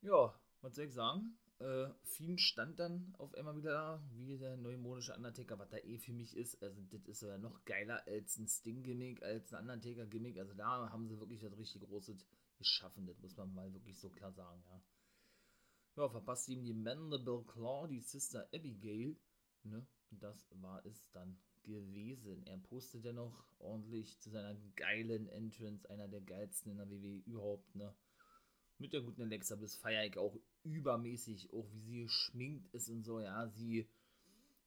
ja, was soll ich sagen? Äh, Fiend stand dann auf einmal wieder da, wie der neumodische Undertaker, was da eh für mich ist. Also, das ist ja noch geiler als ein Sting-Gimmick, als ein Undertaker-Gimmick. Also, da haben sie wirklich das richtig große geschaffen, das muss man mal wirklich so klar sagen, ja. Ja, verpasst ihm die Mandible Claw, die Sister Abigail, ne? Und das war es dann gewesen. Er postet ja noch ordentlich zu seiner geilen Entrance, einer der geilsten in der WWE überhaupt, ne? Mit der guten Alexa Bliss feiere ich auch übermäßig, auch wie sie geschminkt ist und so, ja, sie,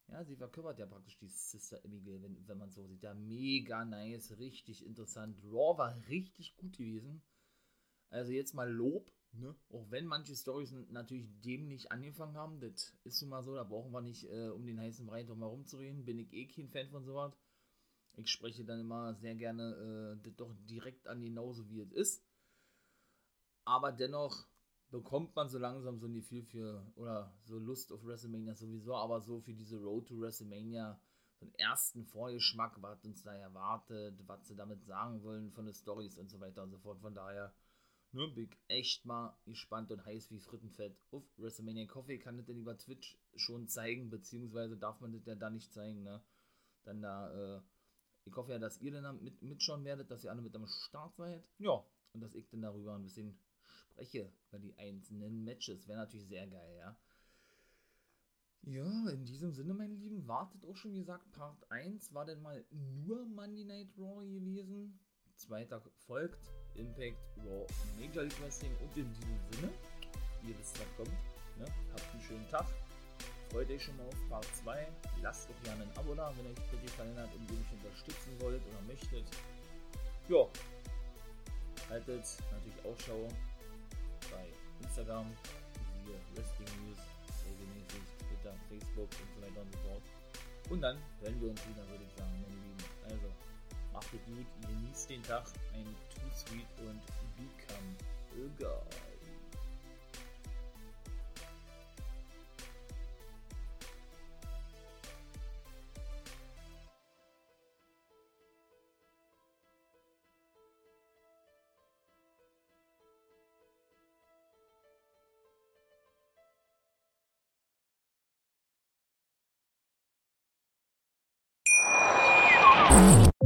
ja, sie verkörpert ja praktisch die Sister Abigail, wenn, wenn man so sieht. Ja, mega nice, richtig interessant. Raw war richtig gut gewesen. Also jetzt mal Lob, ne? Auch wenn manche Stories natürlich dem nicht angefangen haben, das ist nun mal so, da brauchen wir nicht äh, um den heißen Brei drum herum zu reden. Bin ich eh kein Fan von sowas. Ich spreche dann immer sehr gerne äh, das doch direkt an die Nase, wie es ist. Aber dennoch bekommt man so langsam so ein Gefühl für, oder so Lust auf WrestleMania sowieso, aber so für diese Road to WrestleMania, so einen ersten Vorgeschmack, was uns da erwartet, was sie damit sagen wollen von den Stories und so weiter und so fort. Von daher, ne, bin ich echt mal gespannt und heiß wie Frittenfett auf WrestleMania Coffee. Kann das denn über Twitch schon zeigen, beziehungsweise darf man das ja da nicht zeigen, ne? Dann da, äh, ich hoffe ja, dass ihr dann mit, mitschauen werdet, dass ihr alle mit am Start seid. Ja, und dass ich dann darüber ein bisschen spreche über die einzelnen Matches. Wäre natürlich sehr geil, ja. Ja, in diesem Sinne, meine Lieben, wartet auch schon, wie gesagt, Part 1 war denn mal nur Monday Night Raw gewesen. Zweiter folgt Impact Raw Major League Wrestling und in diesem Sinne, ihr wisst, was kommt. Ne? Habt einen schönen Tag. Freut euch schon mal auf Part 2. Lasst doch gerne ein Abo da, wenn euch das gefallen hat und ihr mich unterstützen wollt oder möchtet. Ja, haltet natürlich Ausschau bei Instagram, hier Wrestling News, regelmäßig, Twitter, Facebook und so weiter und so fort. Und dann hören wir uns wieder, würde ich sagen, meine Lieben. Also, macht gut, genießt den Tag, ein Too Sweet und Become a